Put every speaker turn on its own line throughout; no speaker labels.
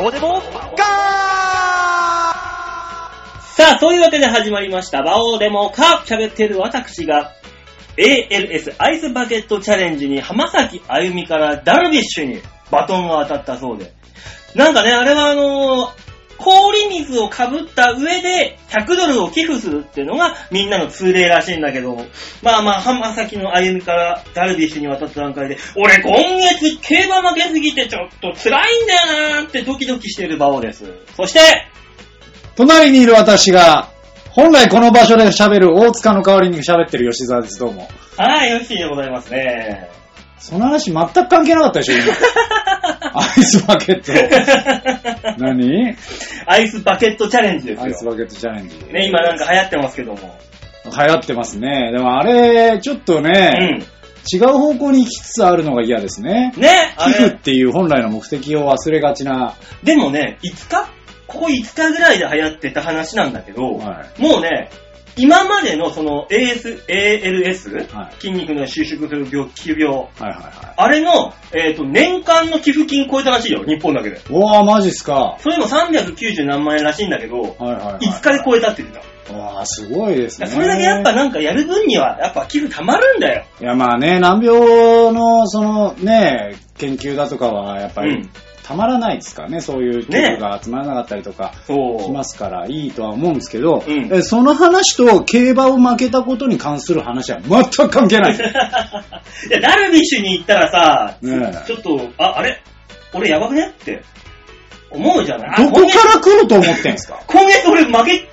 オデモガ
さあ、というわけで始まりました。バオーでもか喋ってる私が、ALS アイスバケットチャレンジに浜崎あゆみからダルビッシュにバトンが当たったそうで。なんかね、あれはあのー氷水をかぶった上で100ドルを寄付するっていうのがみんなの通例らしいんだけど、まあまあ、浜崎の歩みからダルビッシュに渡った段階で、俺今月競馬負けすぎてちょっと辛いんだよなーってドキドキしている馬王です。そして、
隣にいる私が、本来この場所で喋る大塚の代わりに喋ってる吉沢です、どうも。
はい、よッしーでございますね。
その話全く関係なかったでしょ、今。アイスバケット。何？
アイスバケットチャレンジですよ。
アイスバケットチャレンジ。
ね、今なんか流行ってますけども。
流行ってますね。でもあれ、ちょっと
う
ね、
ん。
違う方向に行きつつあるのが嫌ですね。
ね、あ
寄付っ
れ、
ていう本来の目的を忘れがちな。
でもね、5日？ここ5日ぐらいで流行ってた話なんだけど、
は
もうね、今までのその AS、ALS、
はい
筋肉の収縮する病、急病、
はいはいは
あれの、えっ、と、年間の寄付金超えたらしいよ、日本だけで。
い。うわー、マジっすか。
それも390何万円らしいんだけど、
はいはいはい。
5日で超えたって言ってた。
うわー、すごいですね。
それだけやっぱなんかやる分には、やっぱ寄付たまるんだよ。
いやまあね、難病のそのね、研究だとかはやっぱり
うん
たまらないですからね、そういう寄付が集まらなかったりとか。しますからいいとは思うんですけど、
うん。
えその話と競馬を負けたことに関する話は全く関係ない。
いや、ダルビッシュに行ったらさ、
ねえ。
ちょっと、あ、あれ？俺やばくね？って思うじゃない？あ
どこから来ると思ってんすか？
今月俺負け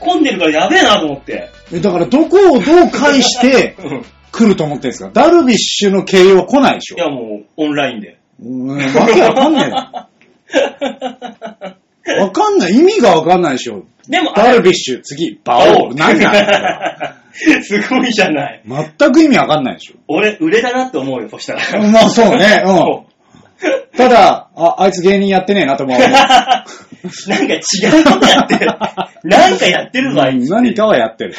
込んでるからやべえなと思って。
えだからどこをどう返して
うん。
来ると思ってんすか？ダルビッシュの経由は来ないでしょ？
いや、もう、オンラインで。
うん、わけわかんないな。わかんない。意味がわかんないでしょ。
でも、
ダル
ビ
ビッシュ、次、バオー。何なんだ
すごいじゃない。
全く意味わかんないでしょ。
俺、売れだなって思うよ、そしたら。
まあそうね、うん。
そ
ただ、あ、あいつ芸人やってねえなと思う。
う なんか違うことやってる。なんかやってるぞ、あいつ。
何かはやってる。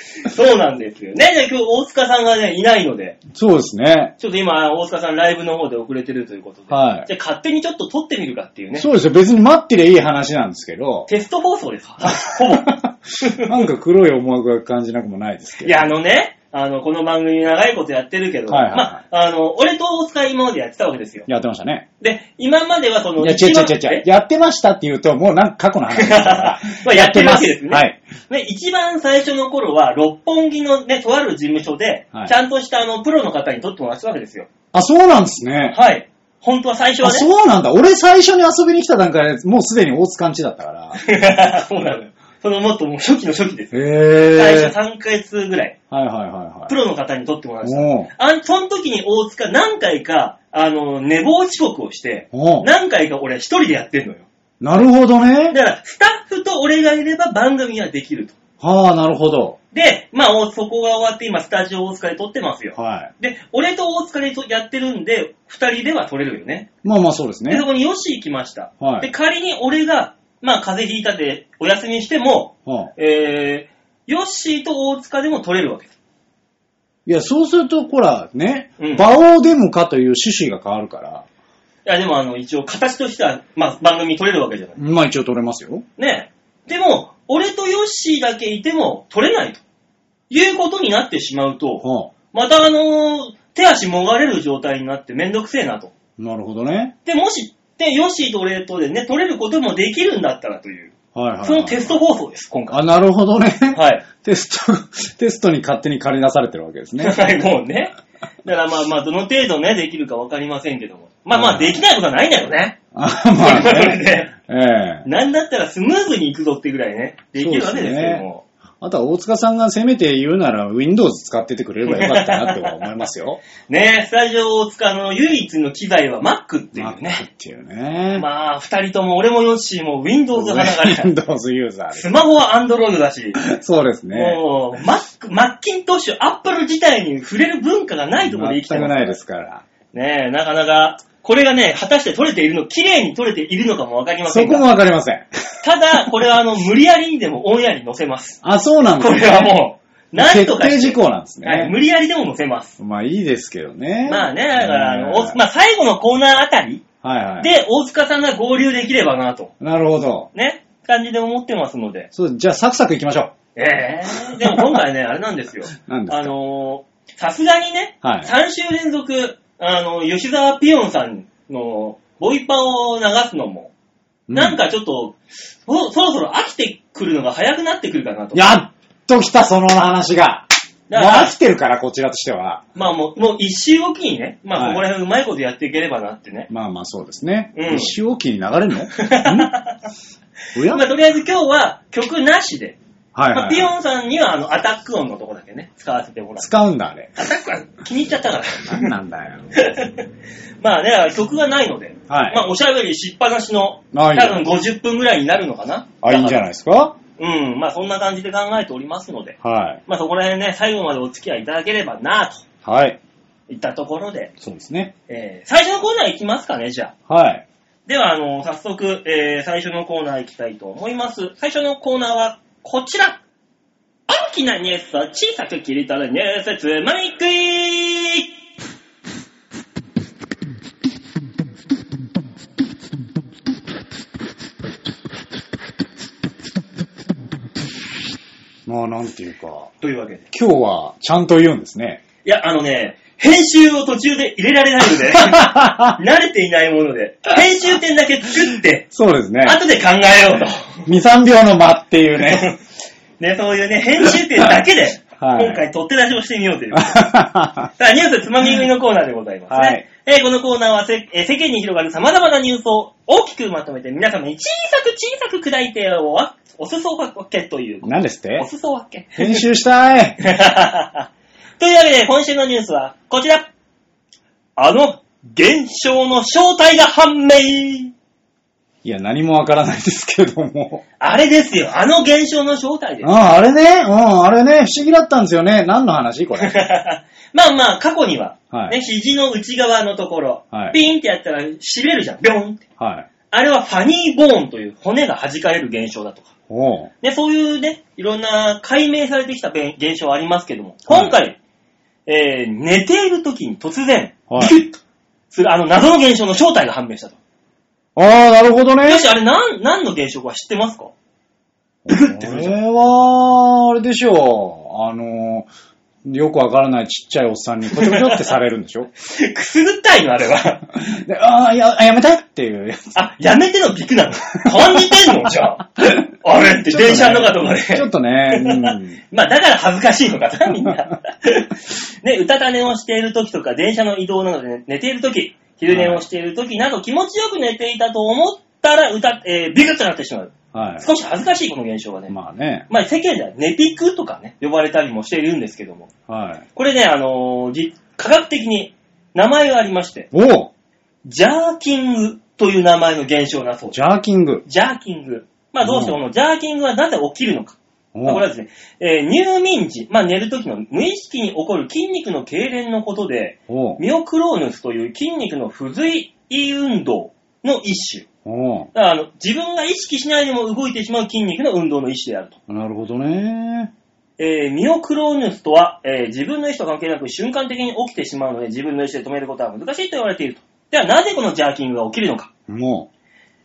そうなんですよね。で、今日大塚さんがね、いないので、
そうですね。
ちょっと今、大塚さんライブの方で遅れてるということで、
はい
じゃあ勝手にちょっと撮ってみるかっていうね。
そうですよ。別に待ってりゃいい話なんですけど。
テスト放送です。ほぼ。
なんか黒い思惑が感じなくもないですけど。
いや、あのね、あの、この番組長いことやってるけど、
はいはいはい
まあ、あの、俺と大塚今までやってたわけですよ。
やってましたね。
で、今まではその、
いや、違う違う違う違う。やってましたって言うと、もうなんか過去の話。
まあやってるわけですね
はい。
ね、一番最初の頃は、六本木のね、とある事務所で、
はい
ちゃんとしたあの、プロの方に撮ってもらってたわけですよ。
あ、そうなんですね。
はい。本当は最初
あ、
はね。
そうなんだ。俺最初に遊びに来た段階でもうすでに大塚んちだったから。
そうなのよ。そのもっともう初期の初期ですよ。
へ
最初
ー。
3ヶ月ぐらい、
はいはいはいはい。
プロの方に撮ってもらいました。あんその時に大塚何回か、あの、寝坊遅刻をして、何回か俺一人でやってんのよ。
なるほどね。
だから、スタッフと俺がいれば番組はできると。
はあ、なるほど。
で、まあ、おそこが終わって今、スタジオ大塚で撮ってますよ。
はい。
で、俺と大塚でとやってるんで、二人では撮れるよね。
まあまあそうです
で、
ね
そ。こにヨッシー来ました。
はい
で、仮に俺が、まあ、風邪ひいたでお休みしても、
はあ
えー、ヨッシーと大塚でも撮れるわけです。
いや、そうすると、ほら、ね、
うん
馬王デモかという趣旨が変わるから、
いや、でもあの、一応、形としては、まあ、番組撮れるわけじゃない。
まあ一応取れますよ。
ねでも、俺とヨッシーだけいても撮れないと。いうことになってしまうと、
は
またあのー手足もがれる状態になってめんどくせえなと。
あ、なるほどね。
で、もし、で、ヨッシーと俺とでね、撮れることもできるんだったらという、
はいはい、はい。
そのテスト放送です、今回。
あ、なるほどね。
はい。
テスト、テストに勝手に借り出されてるわけですね。
はい、もうね。だからまあまあ、どの程度ね、できるかわかりませんけども。まあまあ、できないことはないんだよね。
あまあね。
で
ええ
なんだったらスムーズにいくぞってぐらいね、できるわけですけども。
あとは大塚さんがせめて言うなら Windows 使っててくれればよかったなって思いますよ。
ねスタジオを使うの唯一の機材は Mac っていう
Mac
ね。
っていうね。
まあ、二人とも俺もヨッシーも Windows 派だから、
Windows ユーザー
スマホは Android だし、
そうですね。
もう、マック、マッキントッシュ、アップル自体に触れる文化がないところで生きてます。
全くないですから。
ねえ、なかなか、これがね、果たして取れているの、綺麗に取れているのかもわかりませんが、
そこもわかりません。
ただ、これはあの、無理やりにでもオンエアに載せます。
あ、そうなんです
こ
ね。
れはもう、なんとかして
決定事項なんですね。
はい、無理やりでも載せます。
まあいいですけどね。
まあね、だから、あの、まあ最後のコーナーあたり
はいはい。、
で、大塚さんが合流できればなと、
なるほど。
ね、感じで思ってますので。
そう、じゃあサクサク行きましょ
ええでも今回ね、あれなんですよ。
う。なんですか？
あのーさすがにね、
はい
3週連続、あの、吉沢ピヨンさんのボイパを流すのも、
う
なんかちょっと、そそろそろ飽きてくるのが早くなってくるかなと。
やっと来た、その話が。もう
だから
飽きてるから、こちらとしては。
まあもう、もう一周おきにね、まあ
はい
ここら辺うまいことやっていければなってね。
まあまあそうですね。
うん
一周おきに流れるの？ん？おや？
まあとりあえず今日は曲なしで、
はいはい、
まあピヨンさんにはあのアタック音のとこだけね、使わせてもらう。
使うんだ、あれ。
アタックは気に入っちゃったから。
なんなんだよ。
まあね、曲がないので、
はい
まあおしゃべりしっぱなしの、多分50分ぐらいになるのかな。
あ、いいんじゃないですか？
うん、まあそんな感じで考えておりますので、
はい。
まあそこら辺ね、最後までお付き合いいただければなと
はい。
いったところで、
そうですね。
えー最初のコーナー行きますかね、じゃあ。
はい。
では、あの、早速、えー最初のコーナー行きたいと思います。最初のコーナーはこちら。大きなニュースを小さく切り取るニュースつまみ食い
まあなんていうか、
というわけで。
今日はちゃんと言うんですね。
いや、あのね、編集を途中で入れられないので、慣れていないもので、編集点だけ作って、
そうですね。
後で考えようと。
2、3秒の間っていうね。
ね、そういうね、編集点だけで、
はい
今回取って出しをしてみようという。さあ、ニュースつまみ食いのコーナーでございますね。
はい
えーこのコーナーはせ、えー世間に広がる様々なニュースを大きくまとめて皆様に小さく小さく砕いてお裾分けという。
何ですって？
お裾分け。
編集したい。
というわけで、今週のニュースはこちら。あの現象の正体が判明
いや、何もわからないですけども。
あれですよ。あの現象の正体です。
ああれね、うん、あれね、不思議だったんですよね。何の話？これ。
まあまあ、過去には、
はい
ね、肘の内側のところ、
はい
ピーンってやったら痺れるじゃん、ビョンって。
はい。
あれはファニーボーンという骨が弾かれる現象だとか。
おう
ね、そういうね、いろんな解明されてきたべ現象ありますけども、
はい
今回、えー、寝ている時に突然、
はい
ビュッとするあの謎の現象の正体が判明したと。
ああ、なるほどね。
よし、あれ何、何の現象か知ってますか？
これは、あれでしょう。あの、よくわからないちっちゃいおっさんにこちょこちょってされるんでしょ？
くすぐったいのあれは。
でああ、や、やめたいっていうやつ。
あ、やめてのビクなの。感じてんの？じゃあ。あれって電車の中とかで。
ちょっとね、うん。
まあ、だから恥ずかしいのかな、みんな。ね、歌た寝をしている時とか、電車の移動などで、ね、寝ている時、昼寝をしている時など、気持ちよく寝ていたと思ったら、歌、えービクッとなってしまう。
はい。
少し恥ずかしい、この現象がね。ま
まあね。
あ、世間ではネピクとかね、呼ばれたりもしているんですけども。
はい。
これね、あのーじ科学的に名前がありまして、
おう
ジャーキングという名前の現象だそうです。
ジャーキング。
ジャーキング。まあ、どうしてこのジャーキングはなぜ起きるのか。
お
まあこれはですね、えー入眠時、まあ寝る時の無意識に起こる筋肉の痙攣のことで、ミオクローヌスという筋肉の不随意運動の一種。だからあの自分が意識しないでも動いてしまう筋肉の運動の一種であると。
なるほどね。
えーミオクローヌスとは、えー自分の意思と関係なく瞬間的に起きてしまうので、自分の意思で止めることは難しいと言われていると。では、なぜこのジャーキングが起きるのか。
も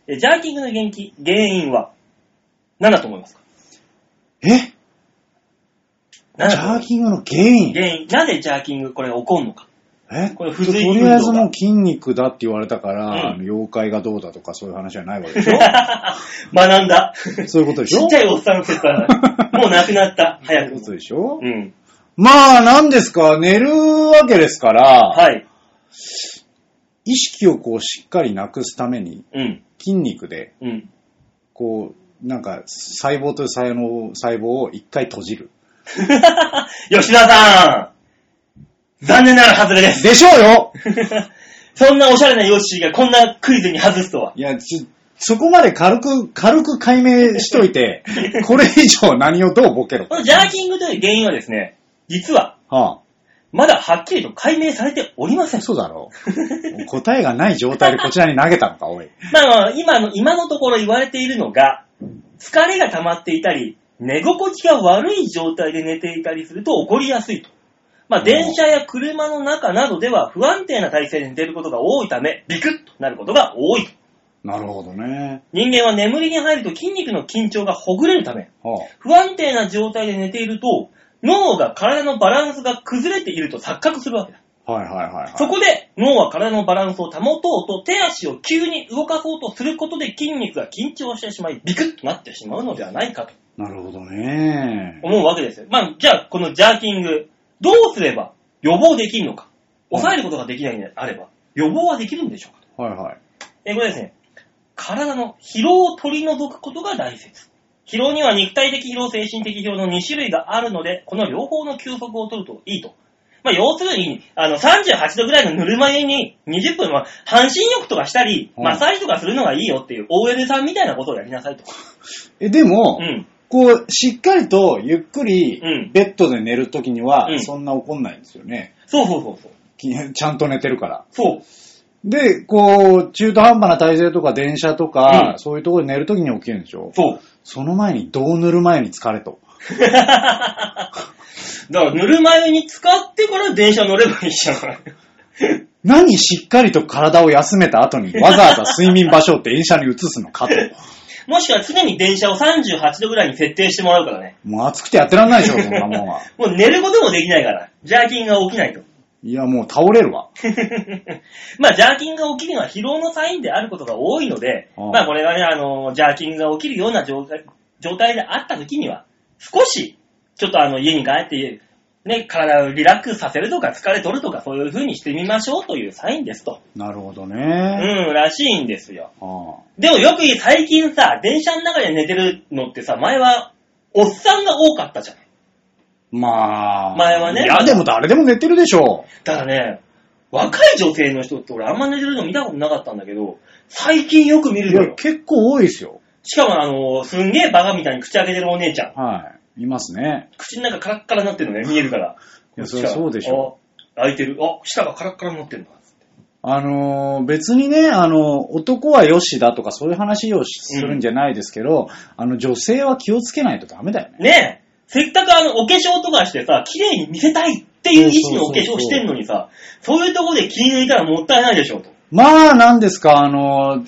えージャーキングの原因原因は、何だと思いますか？
う。え？ジ
何だと思います？
ャーキングの原因？
原因。なぜジャーキングこれが起こるのか。
え？
これ
と
不随意運動
とりあえずもう筋肉だって言われたから、
うん
妖怪がどうだとかそういう話じゃないわけでしょ？
学んだ。
そういうことでしょ？
ちっちゃいおっさんの説だな。もう亡くなった。
そうい
早く
うこと。でしょ？
うん。
まあ、なんですか、寝るわけですから、
はい。
意識をこうしっかりなくすために、
うん。
筋肉で、
うん。
こう、なんか、細胞という細胞細胞を一回閉じる。
吉田さん残念ながら外れです。
でしょうよ
そんなおしゃれなヨッシーがこんなクイズに外すとは。
いや、ちそこまで軽く、軽く解明しといて、これ以上何をどうボケろ。
このジャーキングという原因はですね、実は、
は
まだはっきりと解明されておりませ
あ、
ん。
そうだろう。答えがない状態でこちらに投げたのか、おい。
まあまあ、今の、今のところ言われているのが、疲れが溜まっていたり、寝心地が悪い状態で寝ていたりすると起こりやすいと。まあ、電車や車の中などでは不安定な体勢で寝ていることが多いため、ビクッとなることが多いと。
なるほどね。
人間は眠りに入ると筋肉の緊張がほぐれるため、
は
不安定な状態で寝ていると、脳が体のバランスが崩れていると錯覚するわけだ。
あ、はいはいはいはい。
そこで脳は体のバランスを保とうと手足を急に動かそうとすることで筋肉が緊張してしまい、ビクッとなってしまうのではないかと
なるほどね。
思うわけですよ。まあ、じゃあこのジャーキング、どうすれば予防できるのか。抑えることができないのであれば、予防はできるんでしょうか
はいはい。
えこれですね、体の疲労を取り除くことが大切。疲労には肉体的疲労、精神的疲労の2種類があるので、この両方の休息を取るといいと。まあ、要するに、あの、38度ぐらいのぬるま湯に20分は半身浴とかしたり、
うん
マッサージとかするのがいいよっていう OL さんみたいなことをやりなさいと。
え、でも、
うん。
こう、しっかりとゆっくり
うん
ベッドで寝るときには、
うん
そんな怒んないんですよね。
そうそうそうそう。
きちゃんと寝てるから。
そう。
で、こう、中途半端な体勢とか電車とか、
うん
そういうところで寝るときに起きるんでしょ？
そう。
その前に、どう塗る前に疲れと。
だから、ぬるま湯に使ってから電車乗ればいいじゃん。
何しっかりと体を休めた後にわざわざ睡眠場所を電車に移すのかと。
もしくは常に電車を38度ぐらいに設定してもらうからね。
もう暑くてやってらんないでしょ、そんなもんは。
もう寝ることもできないから。ジャーキングが起きないと。
いや、もう倒れるわ。
まあ、ジャーキングが起きるのは疲労のサインであることが多いので、
ああ
まあ、これがね、あの、ジャーキングが起きるような状態状態であった時には、少し、ちょっとあの、家に帰って、ね、体をリラックスさせるとか、疲れ取るとか、そういう風にしてみましょうというサインですと。
なるほど
う
ね。
ん、らしいんですよ。
あ
でもよく最近さ、電車の中で寝てるのってさ、前は、おっさんが多かったじゃん。
あまあ。
前はね
いや、でも誰でも寝てるでしょ
ただね、若い女性の人って俺あんま寝てるの見たことなかったんだけど、最近よく見
う。いや、
るのよ。
結構多いですよ。
しかもあの、すんげえバカみたいに口開けてるお姉ちゃん。
はい。いますね。
口の中カラッカラになってるのね、見えるから。
いやそりゃそうでしょ
あ。開いてる。あ、舌がカラッカラになってるんだ。
あのー別にね、あの、男はよしだとかそういう話をしするんじゃないですけど、あの、女性は気をつけないとダメだよね。
ねえ。せっかくあの、お化粧とかしてさ、綺麗に見せたいっていう意思のお化粧してんのにさ、そういうとこで気抜いたらもったいないでしょ、と。
まあ、なんですか、あのー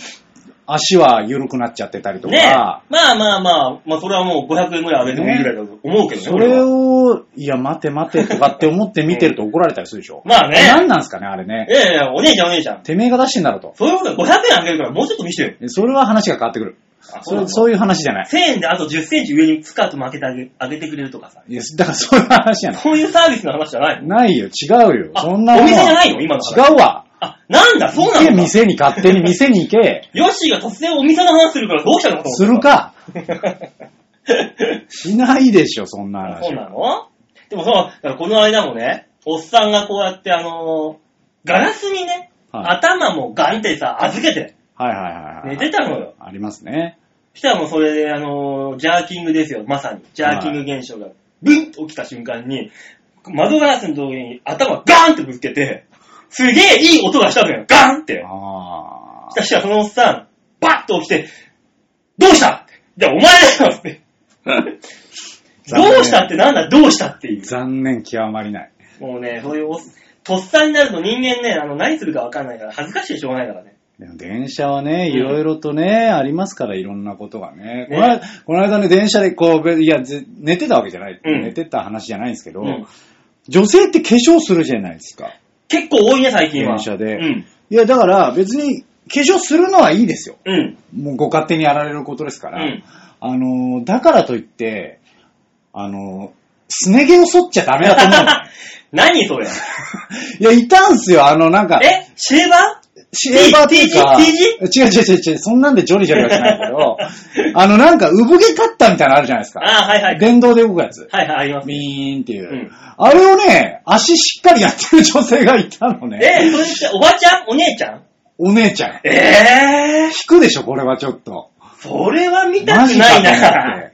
足は緩くなっちゃってたりとか、
ねえ。まあまあまあ、まあそれはもう500円ぐらい上げてもいいぐらいだと思うけどね。
それを、いや、待て待てとかって思って見てると怒られたりするでしょ。
まあね
何なんですかね、あれね。
いやいや、お姉ちゃんお姉ちゃん。
てめえが出してんだろと。
そういうことで500円あげるからもうちょっと見せてよ。
それは話が変わってくる。
あ
それそういう話じゃない。
1000円であと10センチ上にスカート巻けてあげ上げてくれるとかさ。
いや、だからそういう話じゃない。
そういうサービスの話じゃないの
ないよ、違うよ。
あ
そんな
お店じゃないの？今の話
違うわ。
あ、なんだ、そうな
行け、
のか。
店に勝手に店に行け。
ヨッシーが突然お店の話するからどうしたのかと
す
思った。
るか。しないでしょ、そんな話。
そうなの？でもそう、だからこの間もね、おっさんがこうやってあのーガラスにね、
はい
頭もガンってさ、預けて
はいはいはいはい。
寝てたのよ。
ありますね。
したらもうそれで、あのージャーキングですよ、まさに。ジャーキング現象が、ブンと起きた瞬間に、窓ガラスのとこに頭ガーンってぶつけて、すげえいい音がしたのよ、ガーンって。
あ
そしたらそのおっさん、バッと起きて、どうした？じゃあお前だよって。どうしたってなんだ？どうしたっていう。
残念極まりない。
もうね、そういうおっ、とっさになると人間ね、あの、何するかわかんないから、恥ずかしいでしょうがないからね。
でも電車はね、
うん
いろいろとね、ありますから、いろんなことがね。
ね
この間この間ね、電車でこう、べいや、ぜ寝てたわけじゃない。
うん
寝てた話じゃないんですけど、
うん
女性って化粧するじゃないですか。
結構多いね、最近は。
電車で
うん。
いや、だから別に化粧するのはいいですよ。
うん。
もうご勝手にやられることですから。
うん
あのー、だからといって、あのー、すね毛を剃っちゃダメだと思うの。
何それ
いや、いたんすよ、あの、なんか、
え？シェー？バ
シェーバーっていうか、違う違う違う違う、そんなんでジョリジョリはしないけど、あの、なんか、産毛カッターみたいなのあるじゃないですか。
ーああ、はいはい。
電動で動くやつ。
はいはい、あります。
ビーンっていう。
うん
あれをね、足しっかりやってる女性がいたのね。
え、それっておばちゃん？お姉ちゃん？
お姉ちゃん。
ええー、
引くでしょ、これはちょっと。
それは見たくないな。
て。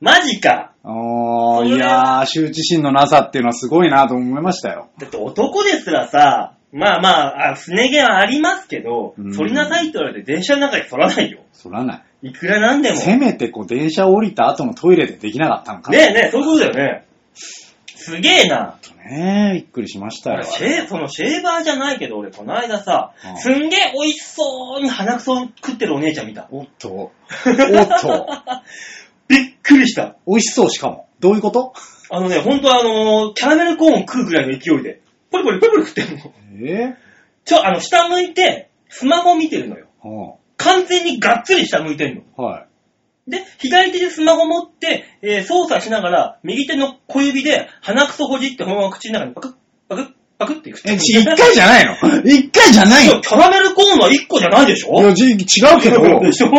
マジか。
おー、いやー、羞恥心のなさっていうのはすごいなと思いましたよ。
だって男ですらさ、まあまあ、あすね毛はありますけど
うん、
剃りなさいって言われて電車の中で剃らないよ。
そらない。
いくらなんでも。
せめてこう、電車降りた後のトイレでできなかったのか。
ねえねえ、そういうことだよね。すげえな。
ねえ、びっくりしましたよ。
シェー、そのシェーバーじゃないけど、俺、この間さ
う、ん
すんげえ美味しそうに鼻くそ食ってるお姉ちゃん見た。
おっと。おっと。
びっくりした。
美味しそう、しかも。どういうこと？
あのね、ほんとあのーキャラメルコーン食うぐらいの勢いで、ポリポリポリポリ食ってんの。
え
ちょ、あの、下向いて、スマホ見てるのよ。
は
完全にがっつり下向いてんの。
あ、はい。
で、左手でスマホ持って、えー操作しながら、右手の小指で鼻くそほじって、このまま口の中にパクッ、パクッ、パクッって食って
え、ち一回じゃないの？一回じゃないの？
キャラメルコーンは1個じゃないでしょ
いや、じ違うけど。
でしょ？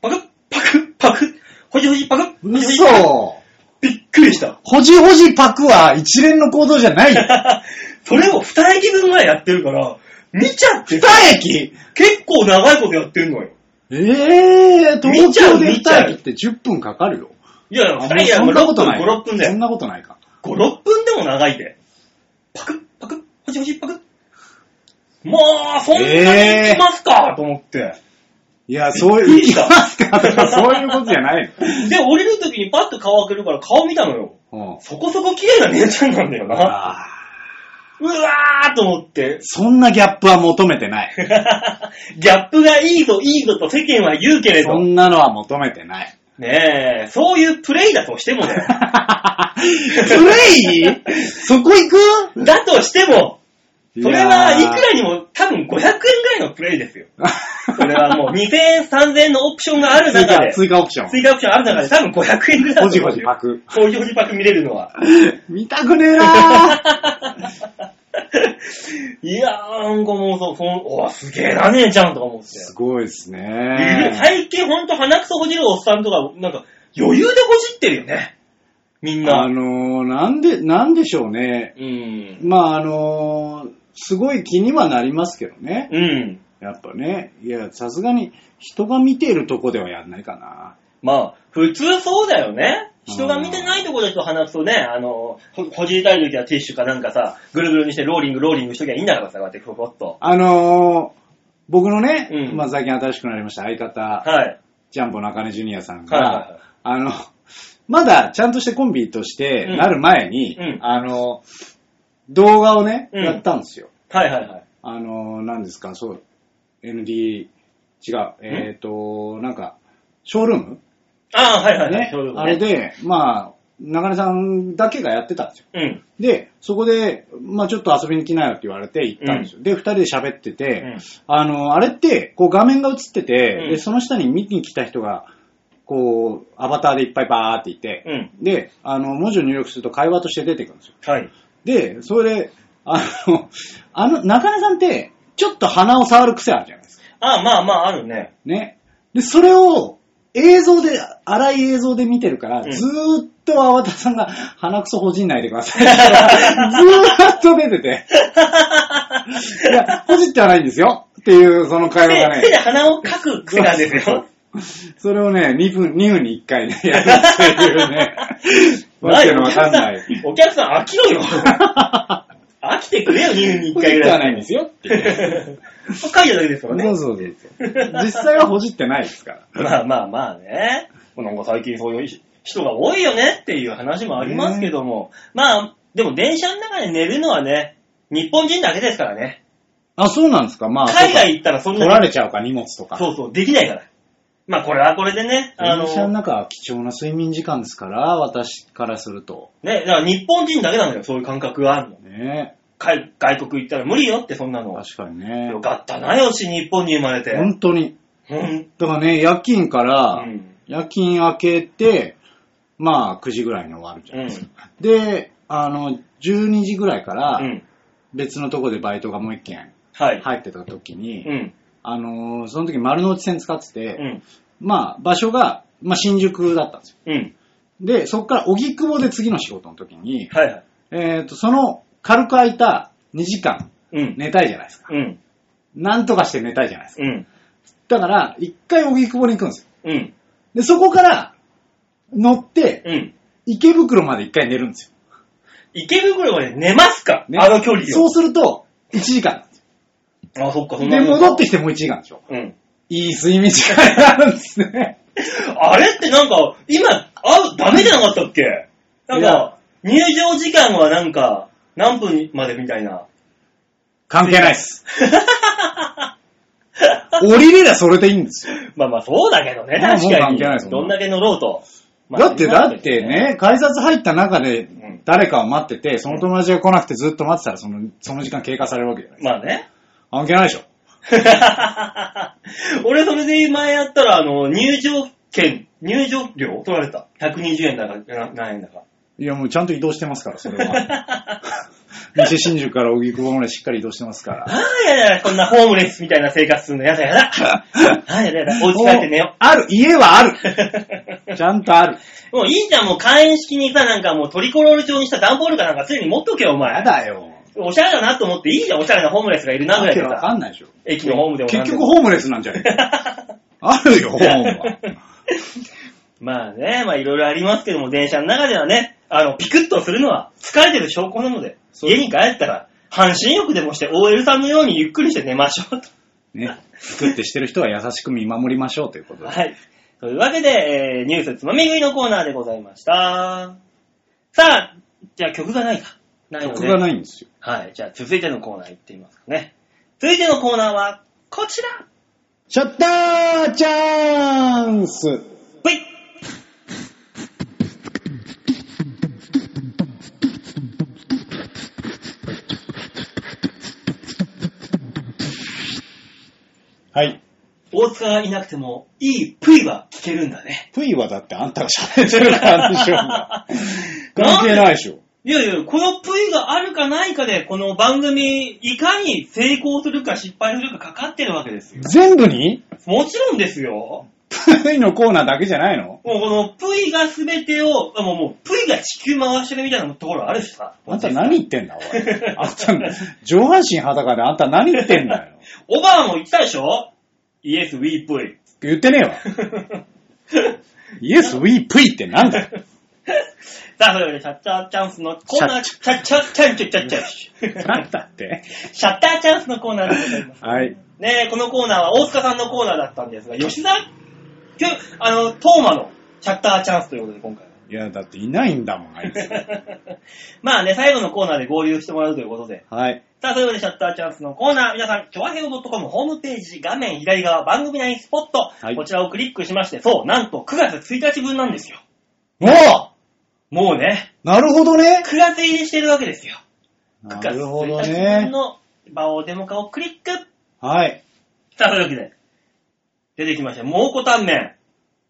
パクッ、パクッ、パクッ、ほじほじパクッ、ほじほじパクッ
嘘。
びっくりした。
ほじほじパクは一連の行動じゃないよ。
それを2駅分ぐらいやってるから、見ちゃって
二駅？
結構長いことやってんのよ。
ええー、東
見ちゃう
京で
見
駅って10分かかるよ。
いやいや、
あもう
2駅は
そんなことない。
5、6分だ
そん
よ。
なことないか。
5、6分でも長いで。パクッ、パクッ、ほじほじパクッ。もう、そんなに行きますか、と思って。
いや、そういう、
びっくりした
行きますかとかそういうことじゃない
で、降りるときにパッと顔開けるから顔見たのよ。
の。うん。
そこそこ綺麗な姉ちゃんなんだよな。
あー
うわーと思って。
そんなギャップは求めてない。
ギャップがいいぞ、いいぞと世間は言うけれど。
そんなのは求めてない。
ねえ、そういうプレイだとしてもだよ。
プレイ？そこ行く？
だとしても、それはいくらにも多分500円ぐらいのプレイですよ。それはもう2000円、3000円のオプションがある中で、
追加オプション。
追加オプションある中で多分500円ぐらい
ほじほじパク。
ほじほじパク見れるのは。
見たくねえなぁ。
いやー、なんかもうそう、そんおすげえな、姉ちゃんとか思って。
すごいですね。
最近ほんと鼻くそほじるおっさんとか、なんか余裕でほじってるよね。みんな。
あのー、なんで、なんでしょうね。
うん。
まあ、あのー、すごい気にはなりますけどね。
うん。
やっぱね。いや、さすがに人が見ているとこではやんないかな。
まあ、普通そうだよね。人が見てないところで人鼻くそね、あの、ほほじりたい時はティッシュかなんかさ、ぐるぐるにしてローリング、ローリングしときゃいいんだからさ、こうやってふわっと。
あのー、僕のね、
うん
まあ最近新しくなりました相方、
はい。
ジャンボ中根ジュニアさんが、
はいはいはい
あの、まだちゃんとしてコンビとしてなる前に、
うん
あの、動画をね、
うん
やったんですよ。
はいはいはい。
あの、何ですか、そう、ND、違う、えっ、と、なんか、ショールーム？
ああ、はいはいはい。
ね？
そういう、こと
あれ。で、まあ、中根さんだけがやってたんですよ。
うん。
で、そこで、まあちょっと遊びに来なよって言われて行ったんですよ。で、二人で喋ってて、
うん
あの、あれって、こう画面が映ってて、
うん
で、その下に見に来た人が、こう、アバターでいっぱいバーっていて、
うん。
で、あの、文字を入力すると会話として出てくるんですよ。
はい。
で、それで、あの、あの、中根さんって、ちょっと鼻を触る癖あるじゃないですか。
ああ、まあまあ、あるね。
ね。で、それを映像で、荒い映像で見てるから、
うん
ずーっと粟田さんが鼻くそほじんないでください。ずーっと出てて。いや、ほじってはないんですよ。っていう、その会話が
手手で
ね。
鼻をかく癖なんですよ。
それをね、2分、2分に1回ね、やるっていうね。わけのわかんない。
お客さん飽きろよ。飽きてくれよ、2分に1
ほじ
回ぐらい。
ってはないんですよっていう。
だけですからね。
そうそうそうそう。実際はほじってないですから。
まあまあまあね。なんか最近そういう人が多いよねっていう話もありますけども。まあ、でも電車の中で寝るのはね、日本人だけですからね。
あ、そうなんですかまあ。
海外行ったらそんな
取られちゃうか、荷物とか。
そうそう、できないから。まあこれはこれでね、あの
電、車の中は貴重な睡眠時間ですから、私からすると。
ね、だから日本人だけなのよ、そういう感覚があるの。
ね
海外国行ったら無理よって、そんなの。
確かにね
よ。かったなよし、日本に生まれて。
本当に。
ほん
だからね、夜勤から、
うん
夜勤明けて、まあ、9時ぐらいに終わるじゃないですか。で、あの、12時ぐらいから
う、ん。
別のとこでバイトがもう一件
はい。
入ってた時に、
うん。
あのーその時丸の内線使ってて、
うん。
まあ、場所が、まあ、新宿だったんですよ。
うん。
で、そこから荻窪で次の仕事の時に、
はいはい。
えっ、と、その軽く空いた2時間
うん。
寝たいじゃないですか。
うん。
なんとかして寝たいじゃないですか。
うん。
だから、一回荻窪に行くんですよ。
うん。
で、そこから乗って、
うん。
池袋まで一回寝るんですよ。
池袋まで寝ますか、
ね
あの距離を。
そうすると、1時間なんです
あ、そっか、そ
よ。
んな
で、
もんか
戻ってきてもう1時間でしょ。
うん。
いい睡眠時間になるんですね。
あれってなんか、今、あ、ダメじゃなかったっけ？なん
いや
か、入場時間はなんか、何分までみたいな。
関係ないっす。降りれりゃそれでいいんですよ。
まあまあそうだけどね、
まあ
確かに
もう関係ないです。
どんだけ乗ろうと。まあ
だって、だって。ね、改札入った中で
ん
誰かを待ってて、その友達が来なくてずっと待ってたら、その、その時間経過されるわけじゃない。
まあね。
関係ないでしょ。
俺それで前やったら、あの、入場券、入場料取られた。120円だか、な何円だか。
いや、もうちゃんと移動してますから、それは。西新宿から荻窪までしっかり移動してますから。
ああ、やだやだ、こんなホームレスみたいな生活するのやだやだ。ああ、やだやだ、お家帰って寝よ
ある、家はある。
う。
ちゃんとある。
もういいじゃん、もう会員式にさ、なんかもうトリコロール状にした段ボールかなんか常に持っとけよ、お前。
やだよ。
おしゃれだなと思っていいじゃん、おしゃれなホームレスがいるなぐらいで
わけわか
さ。
んないでしょ。
駅のホームでもなんでも
結局ホームレスなんじゃねえか。あるよ、ホームは。
まあね、まあいろいろありますけども、電車の中ではね、あの、ピクッとするのは疲れてる証拠なので、
そう
家に帰ったら、半身浴でもして OL さんのようにゆっくりして寝ましょうと。
ね。作ってしてる人は優しく見守りましょうということで。
はい。というわけで、えー、ニュースつまみ食いのコーナーでございました。さあ、じゃあ曲がないか。ないので。
曲がないんですよ。
はい。じゃあ続いてのコーナー行ってみますかね。続いてのコーナーは、こちら
シャッターチャンスはい。
大塚がいなくても、いいプイは聞けるんだね。
プイはだってあんたが喋ってるからでしょうが。関係ないでしょ。
いやいや、このプイがあるかないかで、この番組、いかに成功するか失敗するかかかってるわけですよ。
全部に？
もちろんですよ。
プイのコーナーだけじゃないの？
もうこのプイが全てを、もうもうプイが地球回してるみたいなところあるしさ。
あんた何言ってんだ、おい。あんた、上半身裸であんた何言ってんだよ。
オバマも言ってたでしょ？イエス、ウィープイ。
言ってねえわ。イエス、ウィー、プイってなんだよ。
さあ、それでは、チャッチャーチャンスのコーナー、チャッチャーチャンチャッチャッチャ
なんだって？
シャッターチャンスのコーナーでございます。
はい。
ねえ、このコーナーは大塚さんのコーナーだったんですが、吉田、きゅあの、トーマのシャッターチャンスということで、今回は。
いや、だっていないんだもん、あいつ。
まあね、最後のコーナーで合流してもらうということで。
はい。
さあ、ということで、シャッターチャンスのコーナー、皆さん、ちょわへお .com ホームページ、画面左側、番組内スポット、
はい
こちらをクリックしまして、そう、なんと9月1日分なんですよ。
お
もうね、
なるほどね。
9月入りしてるわけですよ。9
な
月
るほど
1日分
ね。
のバオデモカをクリック。
はい。
さあ、というわけで、出てきました。蒙古タンメン。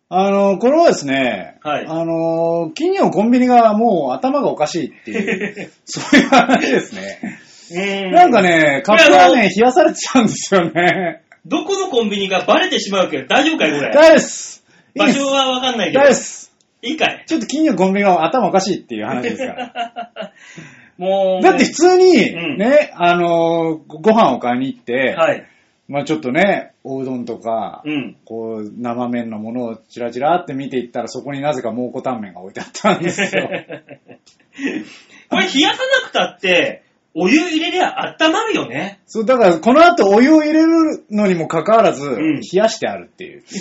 あの、これはですね、
はい
あの、金曜コンビニがもう頭がおかしいっていう、そういう話ですね。なんかね、カップラーメン冷やされてたんですよね。
どこのコンビニがバレてしまうけど大丈夫かいこれ？
大です。いいです
場所はわかんないけど。
大です。
いいかい
ちょっと金曜コンビニが頭おかしいっていう話ですから。
もう。
だって普通に、
うん
ね、あの、ご飯を買いに行って、
はい。
まあちょっとね、おうどんとか、
うん。
こう、生麺のものをチラチラって見ていったら、そこになぜか蒙古タンメンが置いてあったんですよ。
これ冷やさなくたって、お湯入れりゃ温まるよね。
そう、だから、この後お湯を入れるのにもかかわらず、
ん
冷やしてあるっていう。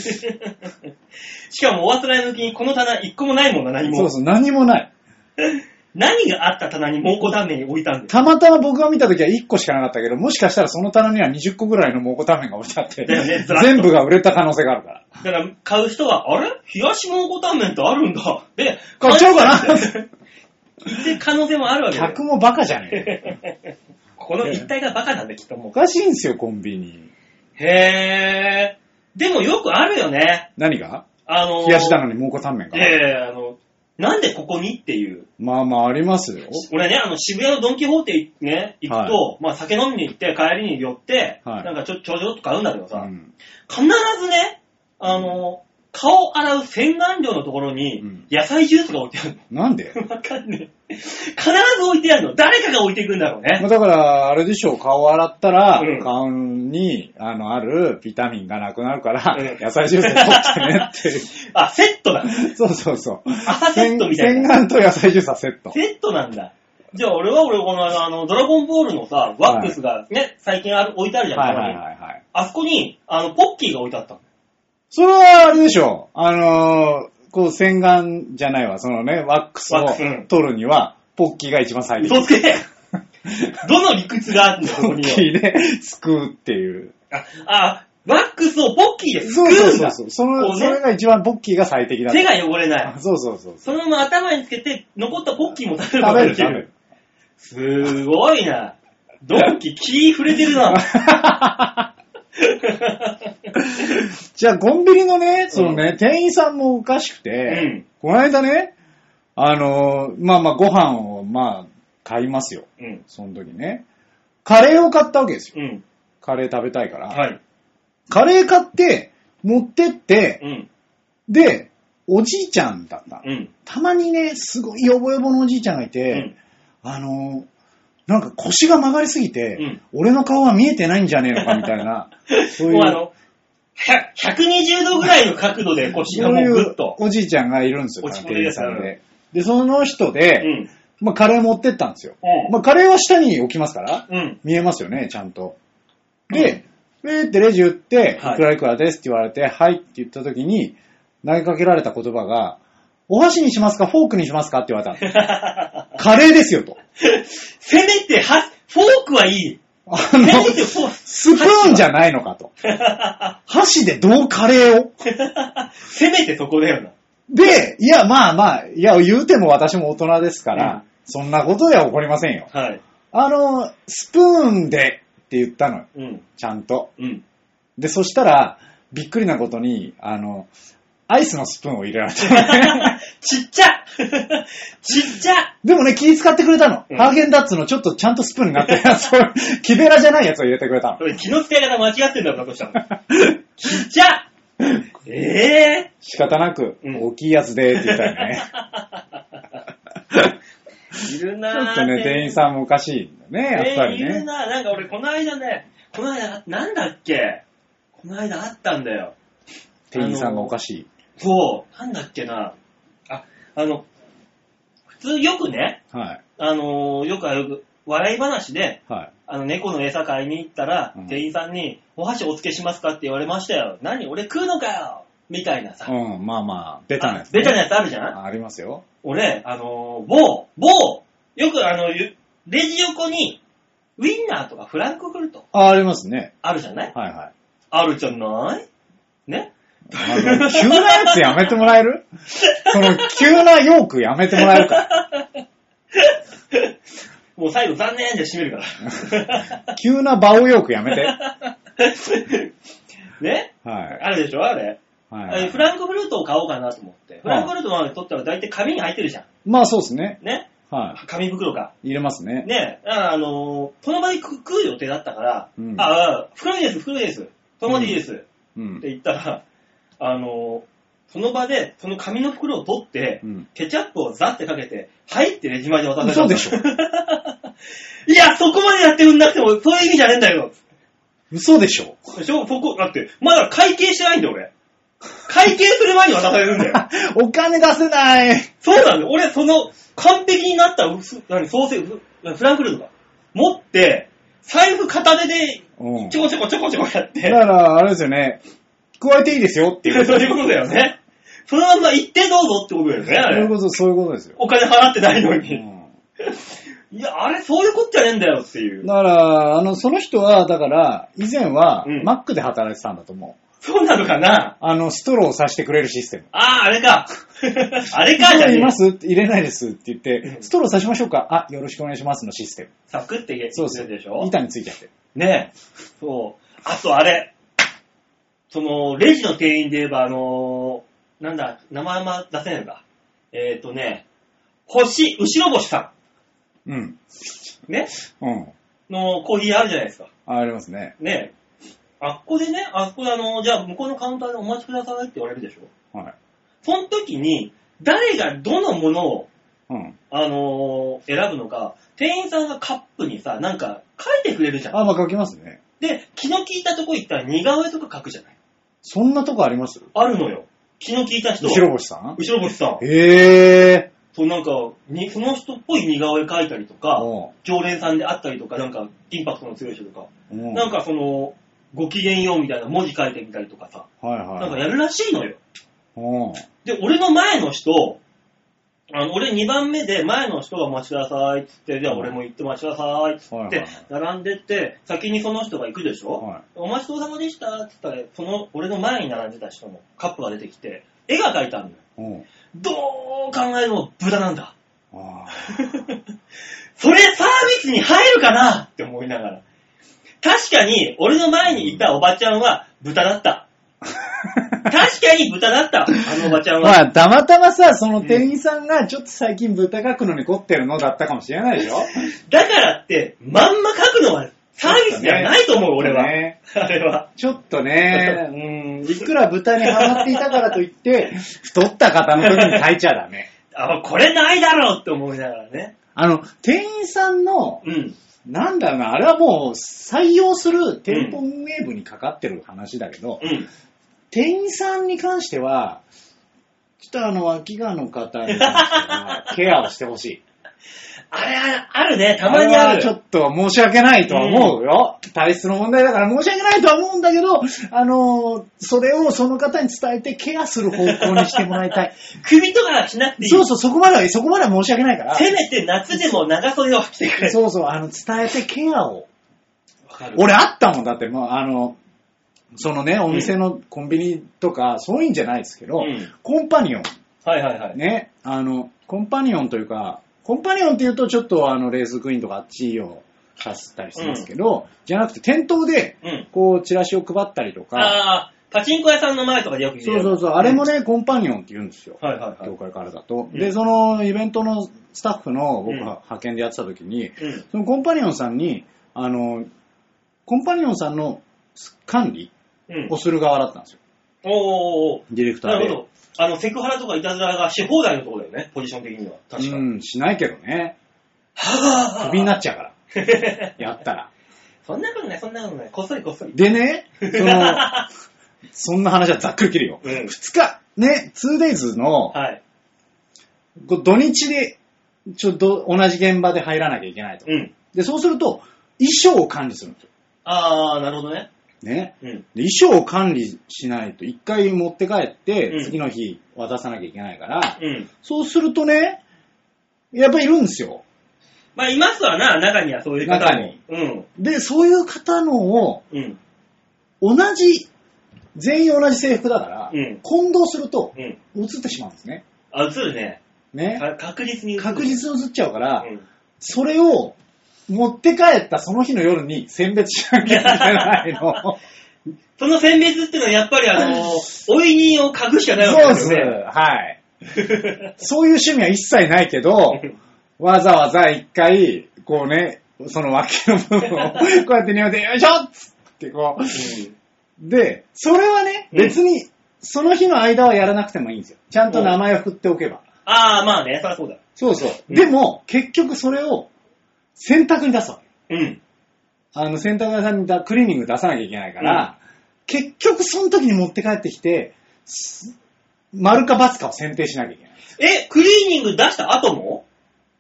しかもおあつらい向きにこの棚一個もないもんな、何も。
そうそう、何もない。
何があった棚に蒙古タンメンに置いたんです
たまたま僕が見た時は1個しかなかったけど、もしかしたらその棚には20個ぐらいの蒙古タンメンが置いてあって、
だよねずらっと
全部が売れた可能性があるから。
だから買う人は、あれ？冷やし蒙古タンメンってあるんだ。で、
買っちゃおうかな
言って可能性もあるわけだよ
客もバカじゃねえ。
この一体がバカなんだ、きっとも
おかしいんですよ、コンビニ。
う。へー。でもよくあるよね。
何が？
あのー、
冷やしなのに蒙古タンメンが。
ええあの、なんでここにっていう。
まあまあありますよ。
俺ね、あの、渋谷のドンキホーテね、行くと、まあ酒飲みに行って帰りに寄って、
はい
なんかちょ、ちょちょっと買うんだけどさ、
うん
必ずね、あの、顔洗う洗顔料のところに
うん、
野菜ジュースが置いてある
なんで？
の。わかんねえ。必ず置いてあるの。誰かが置いていくんだろうね。
まあだから、あれでしょう、顔洗ったら、
うん
顔に、あの、あるビタミンがなくなるから、
うん
野菜ジュース取ってねっていう。
あ、セットだ。
そうそうそう。
朝セットみたい
洗
な。
顔と野菜ジュースはセット。
セットなんだ。じゃあ俺は俺このあの、ドラゴンボールのさ、ワックスがね、最近ある置いてあるじゃん、
はい
たまに
はいはいはい。
あそこに、あの、ポッキーが置いてあったの。
それはあれでしょう。あのーこう洗顔じゃないわ、そのね、ワックスを
ワックスうん
取るには、ポッキーが一番最適。
嘘つけどの理屈があるんだよ、そ
ポッ
こによ。
キーですくうっていう。
あ、あ、ワックスをポッキーですく
そう
うんだ。
そうそう。その、
こうね
それが一番ポッキーが最適だ
手が汚れない。
そうそうそう。
そのまま頭につけて、残ったポッキーも食べる
食べる、食べ
る。
る。
すごいな。ドンキ、気触れてるな。
じゃあ、コンビニのね、そのね、店員さんもおかしくて、
うん
この間ね、あのーまあまあ、ご飯を、まあ、買いますよ。
うん。
その時ね。カレーを買ったわけですよ。
うん。
カレー食べたいから。
はい。
カレー買って、持ってって、
うん。
で、おじいちゃんだった。
うん。
たまにね、すごいヨボヨボのおじいちゃんがいて、あのーなんか腰が曲がりすぎて、
うん
俺の顔は見えてないんじゃねえのかみたいな、そういう
あの、100 120度ぐらいの角度で腰がもう
そういう
ぐっと。
おじいちゃんがいるんですよ、
落ち込んで
店員
るやつ
さんで。で、その人で、
うん。
まあ、カレー持ってったんですよ。
うん
まあ、カレーは下に置きますから、
うん。
見えますよね、ちゃんと。で、えーってレジ打って、
はい
いくらいくらですって言われて、はいって言った時に、投げかけられた言葉が、お箸にしますか、フォークにしますかって言われたの。カレーですよと。
せめては、フォークはいい。
あの、スプーンじゃないのかと。箸でどうカレーを？
せめてそこだよな。
で、いや、まあまあ、いや、言うても私も大人ですから、
うん
そんなことでは起こりませんよ。
はい。
あの、スプーンでって言ったのよ。
うん。
ちゃんと。
うん。
で、そしたら、びっくりなことに、あの、アイスのスプーンを入れられた。
ちっちゃちっちゃ
でもね、気使ってくれたの。
うん
ハーゲンダッツのちょっとちゃんとスプーンになってるやつを、木べらじゃないやつを入れてくれたの
そ。れ気の使い方間違ってんだろ、だとしたら。ちっちゃええ
仕方なく、
うん
大きいやつでって言ったよね。
いる
ち
なぁ。
ょっとね、店員さんもおかしいんだね、やっぱりね。
えーいるなぁ。なんか俺、この間ね、この間、なんだっけ？この間あったんだよ。
店員さんがおかしい。
そう、なんだっけな。あ、あの、普通よくね、
はい。
あのーよくある、笑い話で、
はい。
あの、猫の餌買いに行ったら、
うん
店員さんに、お箸お付けしますか？って言われましたよ。何？俺食うのかよみたいなさ。
うん、まあまあ、ベタなやつ、
あベタなやつあるじゃん？
あありますよ。
俺、あのー某、某、よくあの、ゆレジ横に、ウィンナーとかフランクフルト
あ、ありますね。
あるじゃない？
はいはい。
あるじゃない？ね？
あの、急なやつやめてもらえる？その、急なヨークやめてもらえるか。
もう最後残念で締めるから。
急なバオヨークやめて。
ね？
はい。
あるでしょ？あれ。
はい
フ。ランクフルトを買おうかなと思って。フランクフルトまで取ったら大体紙に入ってるじゃん。
まあそうですね。
ね？
は
紙袋か。
い。入れますね。
ね？あのーその場で食食う予定だったから、
うん
ああ、袋いいです、袋いいです。その場でいいです。
うん
って。言ったら、あのーその場で、その紙の袋を取って、
うん。
ケチャップをザってかけて、はいってレジ前で渡された
嘘でしょ？
いや、そこまでやってくんなくても、そういう意味じゃねえんだよ。
嘘でしょ？
でしょ？そこ、だって、まだ会計してないんだよ、俺。会計する前に渡されるんだよ。
お金出せない。
そうなんだよ。俺、その、完璧になった、何、ソーセージ、フフランクフルトか。持って、財布片手で、
うん。
ちょこちょこちょこちょこやって、
だから、あれですよね。加えていいですよっていう。
そういうことだよね。そのまんま行ってどうぞってことだよね。
そういうこと、そういうことですよ。
お金払ってないの
う
に。
ん
いや、あれ、そういうことじゃねえんだよっていう。
だから、あの、その人は、だから、以前は
うん、
マックで働いてたんだと思う。
そうなのかな？
あの、ストローを刺してくれるシステム。
ああ、あれか。あれか、
ストロー
じゃねえ
います入れないですって言って
う、ん
ストロー刺しましょうか？あ、よろしくお願いしますのシステム。
サクって言
そうそう
ってるでしょ？
板についちゃって。
ねえ。そう。あとあれ。その、レジの店員で言えば、あのーなんだ、名前は出せないのか。えっ、ー、とね、星、後ろ星さ
うん。
ん。ね？
うん。
のコーヒーあるじゃないですか。
ありますね。
ねえ。あっこでね、あっこであの、じゃあ向こうのカウンターでお待ちくださいって言われるでしょ。
はい。
その時に、誰がどのものを、
うん。
あのー選ぶのか、店員さんがカップにさ、なんか書いてくれるじゃん。
あ、まあ書きますね。
で、気の利いたとこ行ったら似顔絵とか書くじゃない。
そんなとこあります？
あるのよ。気の利いた人。
後ろ星さん？
後ろ星さん。
へ
そうなんか、にその人っぽい似顔絵描いたりと
ぇ
か、
お
常連さんであったりとか、なんか、インパクトの強い人とか、
ううん
なんかその、ご機嫌ようみたいな文字書いてみたりとかさ、
はいはい。
なんかやるらしいのよ。
うん
で、俺の前の人、あの、俺2番目で前の人がお待ちくださいっつって、じゃあ俺も行ってお待ちくださいっつって
はいはいはい、
並んでって、先にその人が行くでしょ、
はい
お待ちどうさまでしたっつったら、その俺の前に並んでた人のカップが出てきて、絵が描いてあるのよ。
うん。
どう考えても豚なんだ。
あ
それサービスに入るかな？って思いながら。確かに、俺の前にいたおばちゃんは豚だった。確かに豚だった、あのおばちゃんは。
まあ、たまたまさ、その店員さんがちょっと最近豚描くのに凝ってるのだったかもしれないでしょ
だからって、まんま書くのはサービスではないと思う、俺は。
ね
あれは。
ちょっとね、うん、いくら豚にハマっていたからといって、太った方の時に書いちゃダメ。
あ、これないだろうって思いながらね。
あの、店員さんの、
うん。
なんだろうな、あれはもう採用する店舗運営部にかかってる話だけど、
うん。
店員さんに関しては、ちょっとあの、脇がの方に関しては、ケアをしてほしい。
あれああるね、たまにある。
れはちょっと申し訳ないとは思うよ。体質の問題だから申し訳ないとは思うんだけど、あの、それをその方に伝えてケアする方向にしてもらいたい。
首とかしなくていい。
そうそう、そこまでは、そこまでは申し訳ないから。
せめて夏でも長袖を着てくれ。
そうそう、あの、伝えてケアを。
わかる
俺あったもんだって、もうあの、そのね、お店のコンビニとか、そういうんじゃないですけど、
うん
コンパニオン。
はいはいはい。
ね、あの、コンパニオンというか、コンパニオンって言うとちょっとあの、レースクイーンとかあっちを指したりしますけど、じゃなくて店頭で、
うん。
こう、チラシを配ったりとか、
ああ、パチンコ屋さんの前とかでよく見る
そうそうそう、あれもね、コンパニオンって言うんですよ。
はいはいはい
業。界からだと。
うん
で、そのイベントのスタッフの僕
うん
が派遣でやってた時に、
うん。
そのコンパニオンさんに、あの、コンパニオンさんの管理
うん
を。する側だったんですよ。
おーおーお
ディレクター
なるほど。あの、セクハラとかいたずらがし放題のところだよね、ポジション的には。確か。
うん、しないけどね。
はぁ
クビになっちゃうから。やったら。
そんなことない、そんなことない。こっそりこっそり。
でね、その、そんな話はざっくり切るよ。
うん
2日、ね、2days の、
はい。
こう土日で、ちょっと同じ現場で入らなきゃいけないと。
うん。
で、そうすると、衣装を管理するんですよ。
あー、なるほどね。
ね。
うん。
で衣装を管理しないと、一回持って帰って、
うん
次の日渡さなきゃいけないから、
うん。
そうするとね、やっぱいるんですよ。
まあ、いますわな、中にはそういう方
に。
うん。
で、そういう方のを、
うん。
同じ、全員同じ制服だから、
うん
混同すると、
うん。
映ってしまうんですね。
あ、映るね。
ね。
か確実に映る。
確実に映っちゃうから、
うん。
それを持って帰ったその日の夜に選別しなきゃいけないの。
その選別っていうのはやっぱりあの、おいにを嗅ぐしかないわけ
そうですす。
でよね。
はい。そういう趣味は一切ないけど、わざわざ一回、こうね、その脇の部分を、こうやって匂いで、よいしょっつってこう。で、それはね、
うん
別に、その日の間はやらなくてもいいんですよ。ちゃんと名前を振っておけば。
ああ、まあね、そりゃそうだ。
そうそう。
うん
でも、結局それを洗濯に出すわけ。
うん。
あの、洗濯屋さんにだクリーニング出さなきゃいけないから、結局その時に持って帰ってきて、す丸か×かを選定しなきゃいけない。
え、クリーニング出した後も？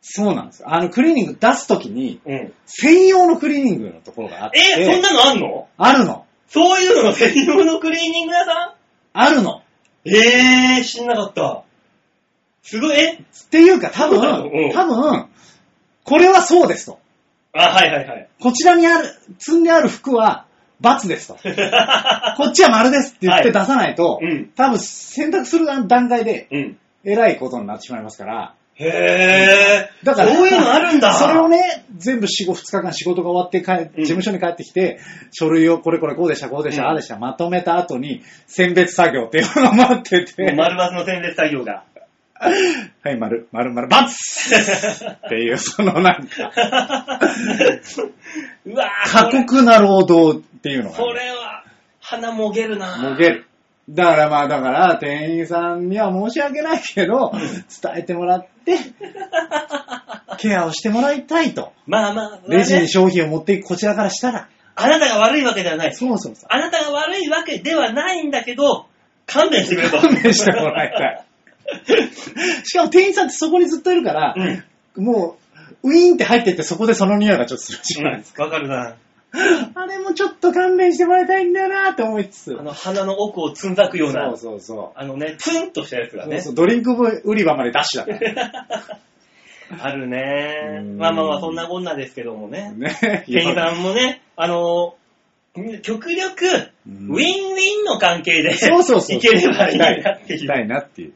そうなんですよ。あの、クリーニング出す時に、
うん。
専用のクリーニングのところがあって、
え、そんなのあんの？
あるの。
そういうのの専用のクリーニング屋さ
あるの。
んえー、知んなかった。すごい、え？
っていうか、多分、
うん
多分、これはそうですと。
あ、はいはいはい。
こちらにある、積んである服は、×ですと。こっちは丸ですって言って出さないと、
うん。
多分選択する段階で、
うん。
えらいことになってしまいますから、
へー。
だから、
そういうのあるんだ。
それをね、全部4、5、2日間仕事が終わって帰、
うん
事務所に帰ってきて、書類をこれこれこうでした、こうでした、
うん
ああでした、まとめた後に、選別作業っていうのが待ってて、
丸バスの選別作業が。
はい、丸、丸、丸、バツっていう、そのなんか、
うわー
過酷な労働っていうのが、
それは、鼻もげるな
もげる。だからまあ、だから、店員さんには申し訳ないけど、伝えてもらって、ケアをしてもらいたいと。
まあまあ、
レジに商品を持っていくこちらからしたら、
あなたが悪いわけではない。
そうそうそう。
あなたが悪いわけではないんだけど、勘弁してくれと。
勘弁してもらいたい。しかも店員さんってそこにずっといるから、
うん。
もう、ウィーンって入ってってそこでその匂いがちょっとするじゃないですか。
わかるな。
あれもちょっと勘弁してもらいたいんだよなって思いつつ。
あの、鼻の奥をつんざくような、
そうそうそう。
あのね、ツンとしたやつがね。
そうそうドリンク売り場までダッシュだから。
あるね
うん。
まあまあまあ、そんなこんなですけどもね。
ね。
ケンさんもね、あの、極力、
うん
ウィンウィンの関係で、
そうそうそう。
いければいいなっていう。
たいなっていう。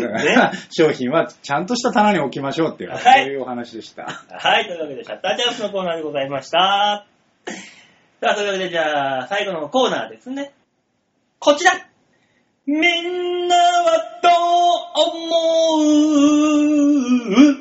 だから商品はちゃんとした棚に置きましょうっていう、
はい
そういうお話でした。
はい、というわけで、シャッターチャンスのコーナーでございました。さあ、というわけで、じゃあ、最後のコーナーですね。こちらみんなはどう思う？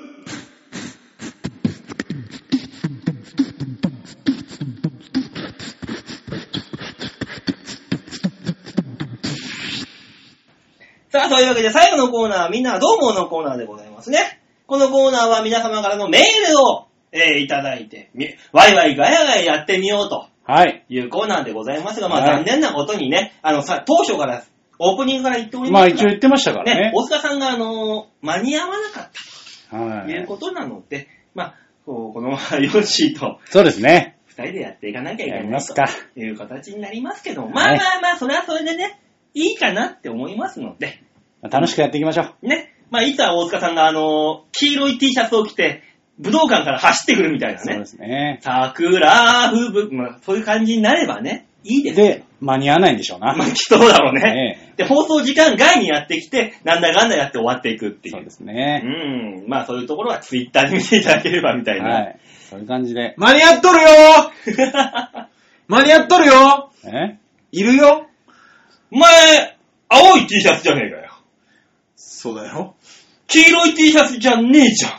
さあ、というわけで最後のコーナーはみんなはどう思うのコーナーでございますね。このコーナーは皆様からのメールを、えーいただいて、みワイワイガヤガヤやってみようと
はい。
いうコーナーでございますが、まあ
はい
残念なことにね、あのさ、当初から、オープニングから言っており
ま
ますが、
あ一応言ってましたからね。
大塚さんがあのー間に合わなかった
はい。
ということなので、まあ、このままヨッシーと
そうですね。
二人でやっていかなきゃいけないと
ますか。
いう形になりますけども、まあまあまあ、それはそれでね、いいかなって思いますので、
楽しくやっていきましょう。
ね。まあ、いつは大塚さんがあの、黄色い T シャツを着て、武道館から走ってくるみたいなね
そうで。すね。
桜吹雪、まあ、そういう感じになればね、いいです。
で、間に合わないんでしょうな。
まあ、きっとそうだろうね。
ね
で、放送時間外にやってきて、なんだかんだやって終わっていくっていう。
そうです
う
ね。
ん。まあ、そういうところはツイッターで見ていただければみたいな。
はい。そういう感じで。
間に合っとるよ 間に合っとるよ
え？
いるよ
お前、青い T シャツじゃねえかよ。
そうだよ。
黄色い T シャツじゃねえじゃん。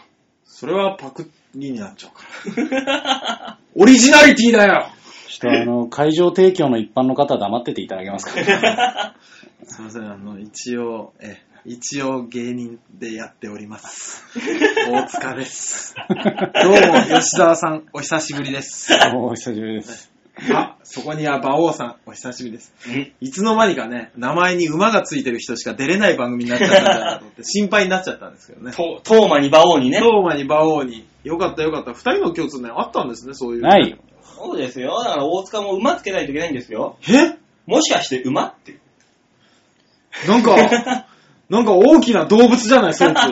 それはパクリになっちゃうから。オリジナリティだよ
ちょっとあの、会場提供の一般の方は黙ってていただけますか？
すいません、あの、一応、え、一応芸人でやっております。大塚です。どうも、吉沢さん、お久しぶりです。
お久しぶりです。
あ、そこには馬王さん、お久しぶりです。
うん
いつの間にかね、名前に馬がついてる人しか出れない番組になっちゃったんじゃなと思って、心配になっちゃったんですけどね。
と、トーマに馬王にね。
トーマに馬王に、よかったよかった。二人の共通点あったんですね、そういう。
ない。
そうですよ。だから大塚も馬つけないといけないんですよ。
え？
もしかして馬って。
なんか、なんか大きな動物じゃない、そいつ。
う ん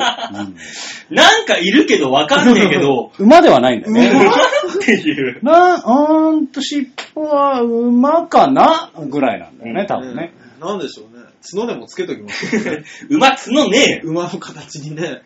なんかいるけどわかんねえけど、
馬ではないんだよね。
ていう。
な、うーんと、尻尾は馬かな？ぐらいなんだよね、多分ね。
なんでしょうね。角でもつけときますよね。
馬角ねえよ。
馬の形にね。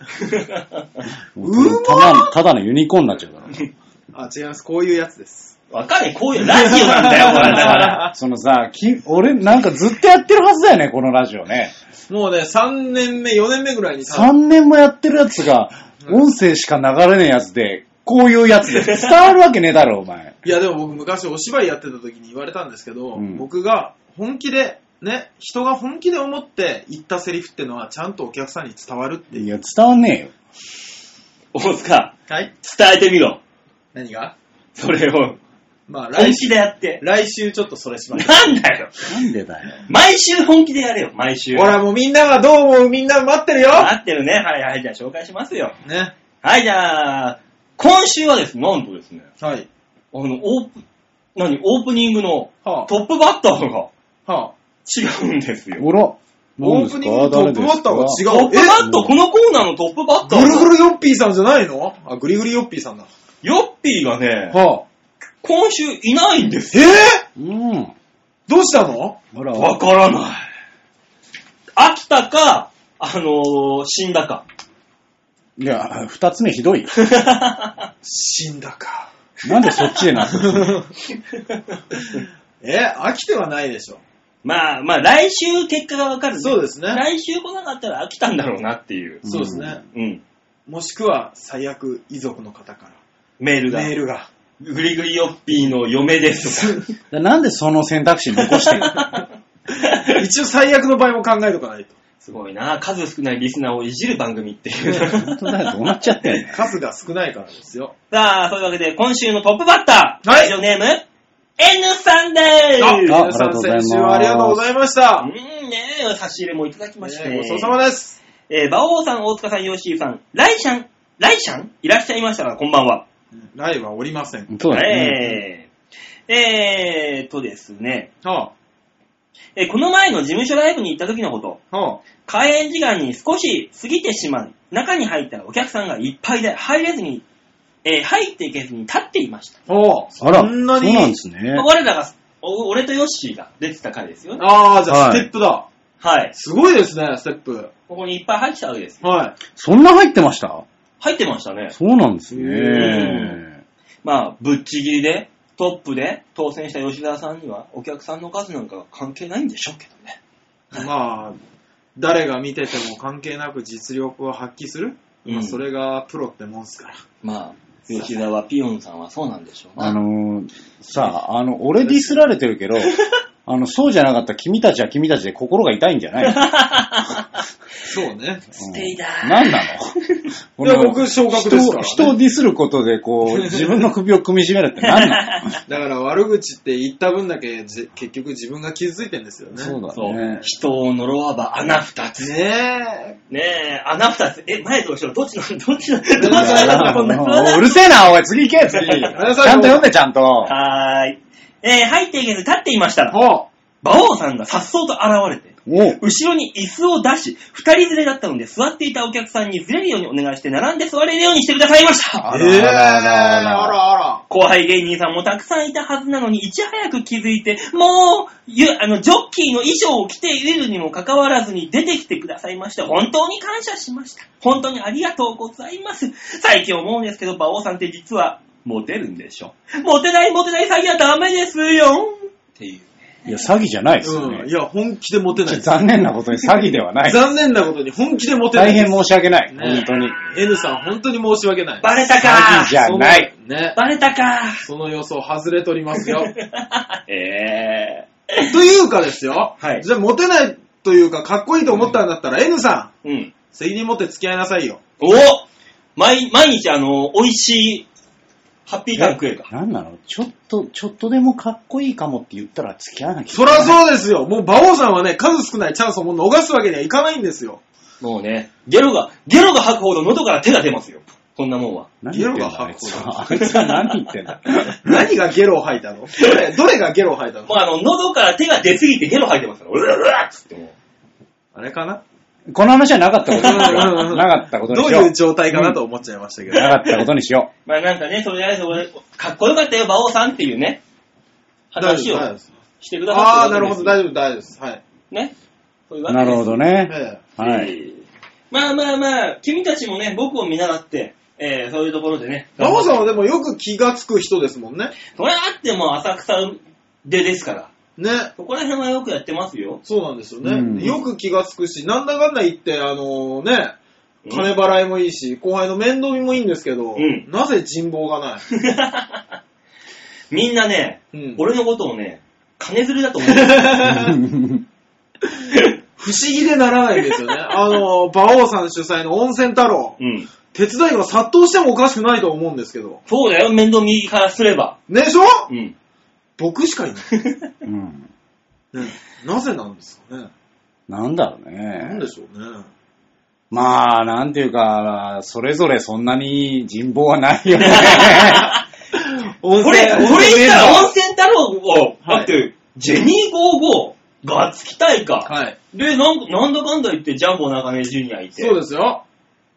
もうただただのユニコーンになっちゃうから。
あ、違います。こういうやつです。
わかんねえ、こういうラジオなんだよ、これ。だから。
そのさ、き俺なんかずっとやってるはずだよね、このラジオね。
もうね、3年目、4年目ぐらいに多
3
分
年もやってるやつが、音声しか流れねえやつで、こういうやつで 伝わるわけねえだろ、お前。
いやでも僕昔お芝居やってた時に言われたんですけど、
うん
僕が本気で、ね、人が本気で思って言ったセリフってのはちゃんとお客さんに伝わるっていう。
いや、伝わんねえよ。
大塚、
はい
伝えてみろ。
何が？
それを。
まあ
本
来週、
気でやって。
来週ちょっとそれします。
なんだよ。
なんでだよ。
毎週本気でやれよ、毎週。
ほらもうみんなはどう思うみんな待ってるよ
待ってるね。はいはい、じゃあ紹介しますよ。
ね。
はい、じゃあ、今週はですね、なんとですね、
はい。
あの、オープン、何、オープニングの
は
トップバッターが
あ、はあ、
違うんですよ。
おら。
オープニングのトップバッターが違う。
トップバッター、このコーナーのトップバッター？
ぐるぐ
が、
るヨッピーさんじゃないの？あ、ぐりぐりヨッピーさんだ。
ヨッピーがね、
はあ。
今週いないんですよ。
え
うん。
どうしたの？
わからない。飽きたか、あのー死んだか。
いや、二つ目ひどいよ。
死んだか。
なんでそっちでなってる
え、飽きてはないでしょ。
まあまあ、来週結果がわかるね。
そうですね
来週来なかったら飽きたんだろうなっていう。
うん
そうですね。
うん。
もしくは、最悪遺族の方か
メールが。
らメールが。
グリグリヨッピーの嫁です とか。
なんでその選択肢残してる
一応最悪の場合も考えとかないと。
すごいな数少ないリスナーをいじる番組っていう。
本当だよ、どうなっちゃってんの
数が少ないからですよ。
さあ、そういうわけで今週のトップバッター。
はい
ラジオネーム、N さんでー
あ、
す。
皆さん
ありがとうございます
先週はありがとうございました。
うんねえ、差し入れもいただきまして。
ねごちそうさまです。
えー、馬王さん、大塚さん、ヨッシーさん、ライシャン、ライシャン？いらっしゃいましたら、こんばんは。
ライはおりません。
そうだね。
えーとですね、
は
えーこの前の事務所ライブに行った時のこと、開演時間に少し過ぎてしまう。中に入ったらお客さんがいっぱいで入れずに、えー入っていけずに立っていました。
あ、はあ、
あら、
そんなに？
そうなんですね。
我らが、お俺とヨッシーが出てた回ですよね。
ああ、じゃあ
はい
ステップだ。
はい。
すごいですね、ステップ。
ここにいっぱい入ってたわけですよ。
はい。
そんな入ってました？
入ってましたね。
そうなんです
う
ね。
まあ、ぶっちぎりで、トップで当選した吉沢さんには、お客さんの数なんかが関係ないんでしょうけどね。
まあ、誰が見てても関係なく実力を発揮する、
うん
まあ、それがプロってもんすから。
まあ、吉沢ピヨンさんはそうなんでしょうな。
あのー、さあ、あの、俺ディスられてるけど、あの、そうじゃなかった君たちは君たちで心が痛いんじゃないの？
そうね。
ステイだー
何なの？
いや僕昇格ですからね
人を人をディスることで、こう、自分の首を組み締めるって何なの？
だから悪口って言った分だけじ結局自分が傷ついてんですよね。
そうだね。。
人を呪わば穴二つ。ね
ね
え、穴二つ。え、前と後ろ、どっちの、どっちの、どっち
ね
の、こんな
もううるせえな、おい、次行け、次。ちゃんと読んで、ちゃんと。
はーい。えー入っていけず立っていました
え。
ら、
は
馬王さんが颯爽と現れて、
お
後ろに椅子を出し、二人連れだったので座っていたお客さんにずれるようにお願いして並んで座れるようにしてくださいました。
あら
ええー、
あらあらあ
あ
ら
らあら。
後輩芸人さんもたくさんいたはずなのに、いち早く気づいて、もう、ゆあの、ジョッキーの衣装を着ているにもかかわらずに出てきてくださいまして、本当に感謝しました。本当にありがとうございます。最近思うんですけど、馬王さんって実は、モテるんでしょ？モテないモテない詐欺はダメですよ。っていう。
いや、詐欺じゃないですよ
うん。
ね
い。や、本気でモテないです。
残念なことに詐欺ではない。
残念なことに本気でモテない
大。変申し訳ない。
ね
本当に。
N さん、本当に申し訳ない。
バレた
詐欺
か
じゃない。
ね。
バレたか
その予想外れとりますよ。
え
というかですよ。
はい
じゃあ、モテないというか、かっこいいと思ったんだったら、N さん、
ー。うん。
責任持って付き合いなさいよ。
お毎毎日あの、美味しい、ハッピーターン食えるか。
なんなの？ちょっと、ちょっとでもかっこいいかもって言ったら付き合わなきゃいけ
そ
ない。
らそうですよ。もう、馬王さんはね、数少ないチャンスをもう逃すわけにはいかないんですよ。
もうね、ゲロが、ゲロが吐くほど喉から手が出ますよ。こんなもんは。
何言ってんだ
ゲロが
あいつは。あいつは何言ってんだ
何がゲロを吐いたの？どれ、どれがゲロを吐いたの？
もうあの、喉から手が出すぎてゲロ吐いてますから、うらうらっつってもう。
あれかな？
この話はなかったことにしよう。なかったことにしよう。
どういう状態かなと思っちゃいましたけど。
なかったことにしよ
まあなんかね、とりあえず俺、かっこよかったよ、馬王さんっていうね、話を
大丈夫です
してくださって
ああ、なるほど、大
丈
丈夫、大丈夫です。はい。
夫。ね。そういう
う。
わけです
なるほどね。
え
はい。
まあまあまあ、君たちもね、僕を見習って、えー、そういうところでね。
え。馬王さんはでもよく気がつく人ですもんね。
それあっても浅草でですから。
ね。
そこら辺はよくやってますよ。
そうなんですよね。
うん
よく気がつくし、なんだかんだ言って、あのね、
うん
金払いもいいし、後輩の面倒見もいいんですけど、
うん
なぜ人望がない？
みんなね、
うん
俺のことをね、金づるだと思う。
不思議でならないんですよね。あの、馬王さん主催の温泉太郎、
うん。
手伝いが殺到してもおかしくないと思うんですけど。
そうだよ、面倒見からすれば。
ねでしょ？
うん。
僕しかいない。
うん。
ね、なぜなんですかね。
なんだろうね
なんで。しょうね。
まあ、なんていうか、それぞれそんなに人望はないよね。
温
これ、これ言ったら温泉太郎を、
はい
だって、ジェニー55、ガッツキ大会。
ーはい。
で、なんなんだかんだ言ってジャンボ中根ジュニアいて。
そうですよ。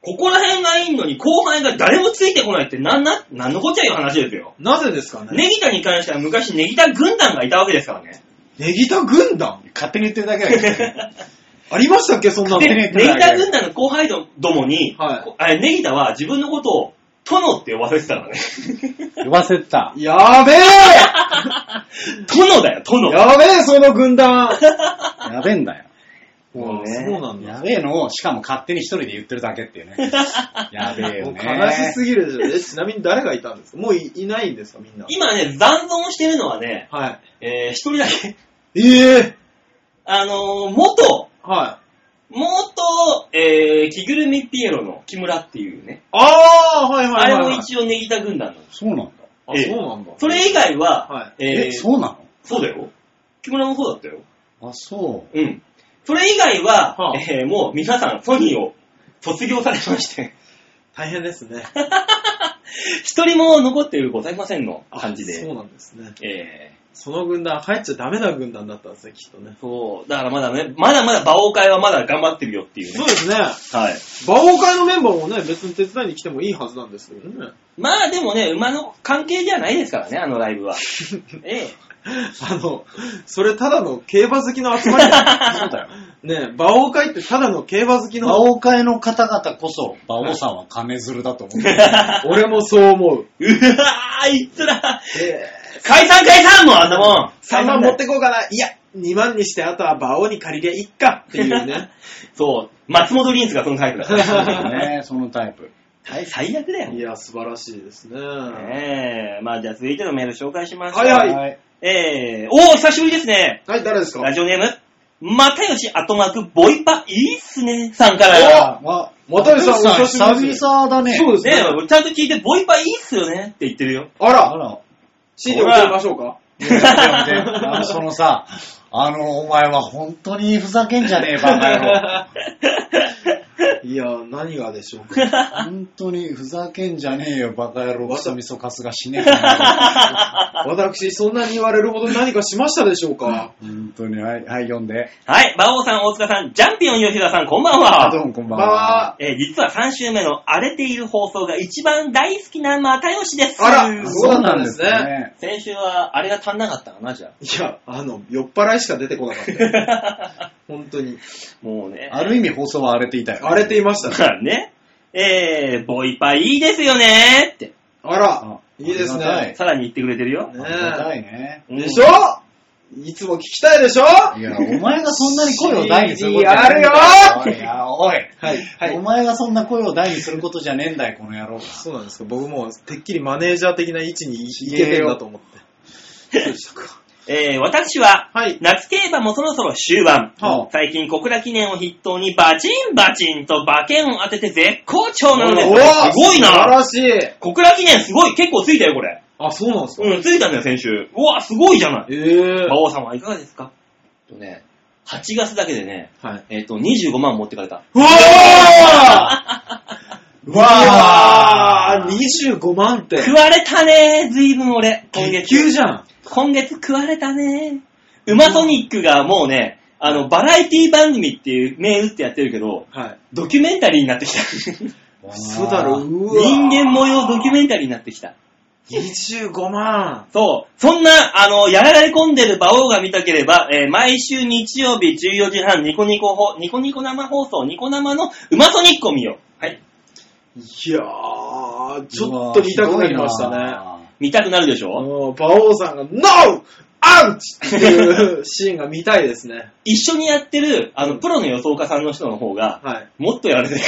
ここら辺がいいのに後輩が誰もついてこないってなんな、なんのこっちゃいう話ですよ。
なぜですかね？
ネギタに関しては昔ネギタ軍団がいたわけですからね。
ネギタ軍団？
勝手に言ってるだけだけど。
ありましたっけ、そんなの？
で、ネギタ軍団の後輩どどもに、
はい
こあれネギタは自分のことを殿って呼ばせてたからね。
呼ばせた。
やべえ
殿だよ、殿。
やべえ、その軍団
やべえんだよ。
もうね
そうなんだ。
やべえのを、しかも勝手に一人で言ってるだけっていうね。やべえよね。
悲しすぎるでしょ。え、ちなみに誰がいたんですか？もういいないんですか、みんな？
今ね、残存してるのはね、
は
えー、一人だけ。
い。ええ
あのー、元、
はい。
元、えー、着ぐるみピエロの木村っていうね。
ああ、はいはいはい、
あれも
はい。
一応ネギタ軍団なんです。
そうなんだ。
あ、
ええ
そうなんだ。
それ以外は、
は
え
え、
ー、
そうな
そうだよ。木村もそうだったよ。
のあ、そ
うん。それ以外は、
はあ
えー、もう皆さんソニーを卒業されまして、
大変ですね。
一人も残っているございませんの感じで。
そうなんですね。
ええ
その軍団入っちゃダメな軍団だったんですね、きっとね。
そう。だからまだね、まだまだ馬王会はまだ頑張ってるよっていうね。
そうですね。
はい。
馬王会のメンバーもね、別に手伝いに来てもいいはずなんですけどね。
まあでもね、馬の関係じゃないですからね、あのライブは。ええ
あの、それただの競馬好きの集まりだ
そうだよ。
ね馬王会ってただの競馬好き
馬
の、
王会の方々こそ、馬王さんは金づるだと思ってる。
俺もそう思う。
うわー、あいつら、
え
解散解散もうあんなもん。
3万持ってこうかな。いや、2万にしてあとは馬王に借りりゃいっかっていうね。
そう、松本リンスがそのタイプだから。
ね、そのタイプ。
はい最悪だよ。
いや、素晴らしいですね。
ええまあじゃあ続いてのメール紹介しましょう。
はいはい
えー、おー、久しぶりですね。
はい、誰ですか？
ラジオネーム、またよし、あとマーク、ボイパ、いいっすね、さんか
お
ら。
あ、
又吉さんお久しぶりです
久々だね。
そうです
ね
ね。
ちゃんと聞いて、ボイパいいっすよねって言ってるよ。
あ
あ
ら、
ら。
CD 送りましょうか
あのそのさ、あの、お前は本当にふざけんじゃねえ、バカ野郎。
いや、何がでしょうか。
本当にふざけんじゃねえよ、バカ野郎。クソみそかすが死ねえか
私、そんなに言われるほど何かしましたでしょうか
本当に、はい、はい、読んで。
はい、馬王さん、大塚さん、ジャンピオン吉田さん、こんばん
あ、どう
は。
もこんばん
ま
は。
あ、
えー実は3週目の荒れている放送が一番大好きな又吉です。
あらそうだったんですね。
先週はあれが足んなかったかな、じゃ
いや、あの、酔っ払いしか出てこなかった。
あ。
本当に。
もうね。
ある意味放送は荒れていたよ。
荒れていましたね。
ま あね。えー、ボイパいいですよねって、
あら
あ、
いいですね。
さらに言ってくれてるよ。
ね
ありがたいね。
うん
でしょ？いつも聞きたいでしょ？
いや、お前がそんなに声を大にすることじゃ
CD あるよ
おいや、おい。
はい、はい。
お前がそんな声を大にすることじゃねえんだよ、この野郎。
そうなんですか。僕もてっきりマネージャー的な位置にいけてんだと思って。そうでしたか？
えー、私は、
はい。
夏競馬もそろそろ終盤。
はあ
最近小倉記念を筆頭にバチンバチンと馬券を当てて絶好調なのです。
おー
すごい
素晴
な
らしい。
小倉記念すごい結構ついたよ、これ。
あ、そうなんですか。
うん、ついたんだよ、先週。うわ、すごいじゃない。
ええ
馬王さんはいかがですか？とね、8月だけでね、
はい。
えっ、と、25万持ってかれた。
うわー
うわー
うわー !25 万って。
食われたねずいぶん俺、今
月
月。
給じゃん。
今月食われたねウマソニックがもうね、あの、バラエティ番組っていう銘打ってやってるけど、
はい。
ドキュメンタリーになってきた。
そうだろ、うわ
人間模様ドキュメンタリーになってきた。
25万。
そう。そんな、あの、やられ込んでる馬王が見たければ、えー毎週日曜日14時半、ニコニコほ、ニコニコ生放送、ニコ生のウマソニックを見よう。はい。
いやー、ちょっと見たくなりましたね。
ね。
見たくなるでしょ？
もう、馬王さんが、NO! アウチっていうシーンが見たいですね。
一緒にやってる、あの、プロの予想家さんの人の方が、
はい。
もっとやられてる。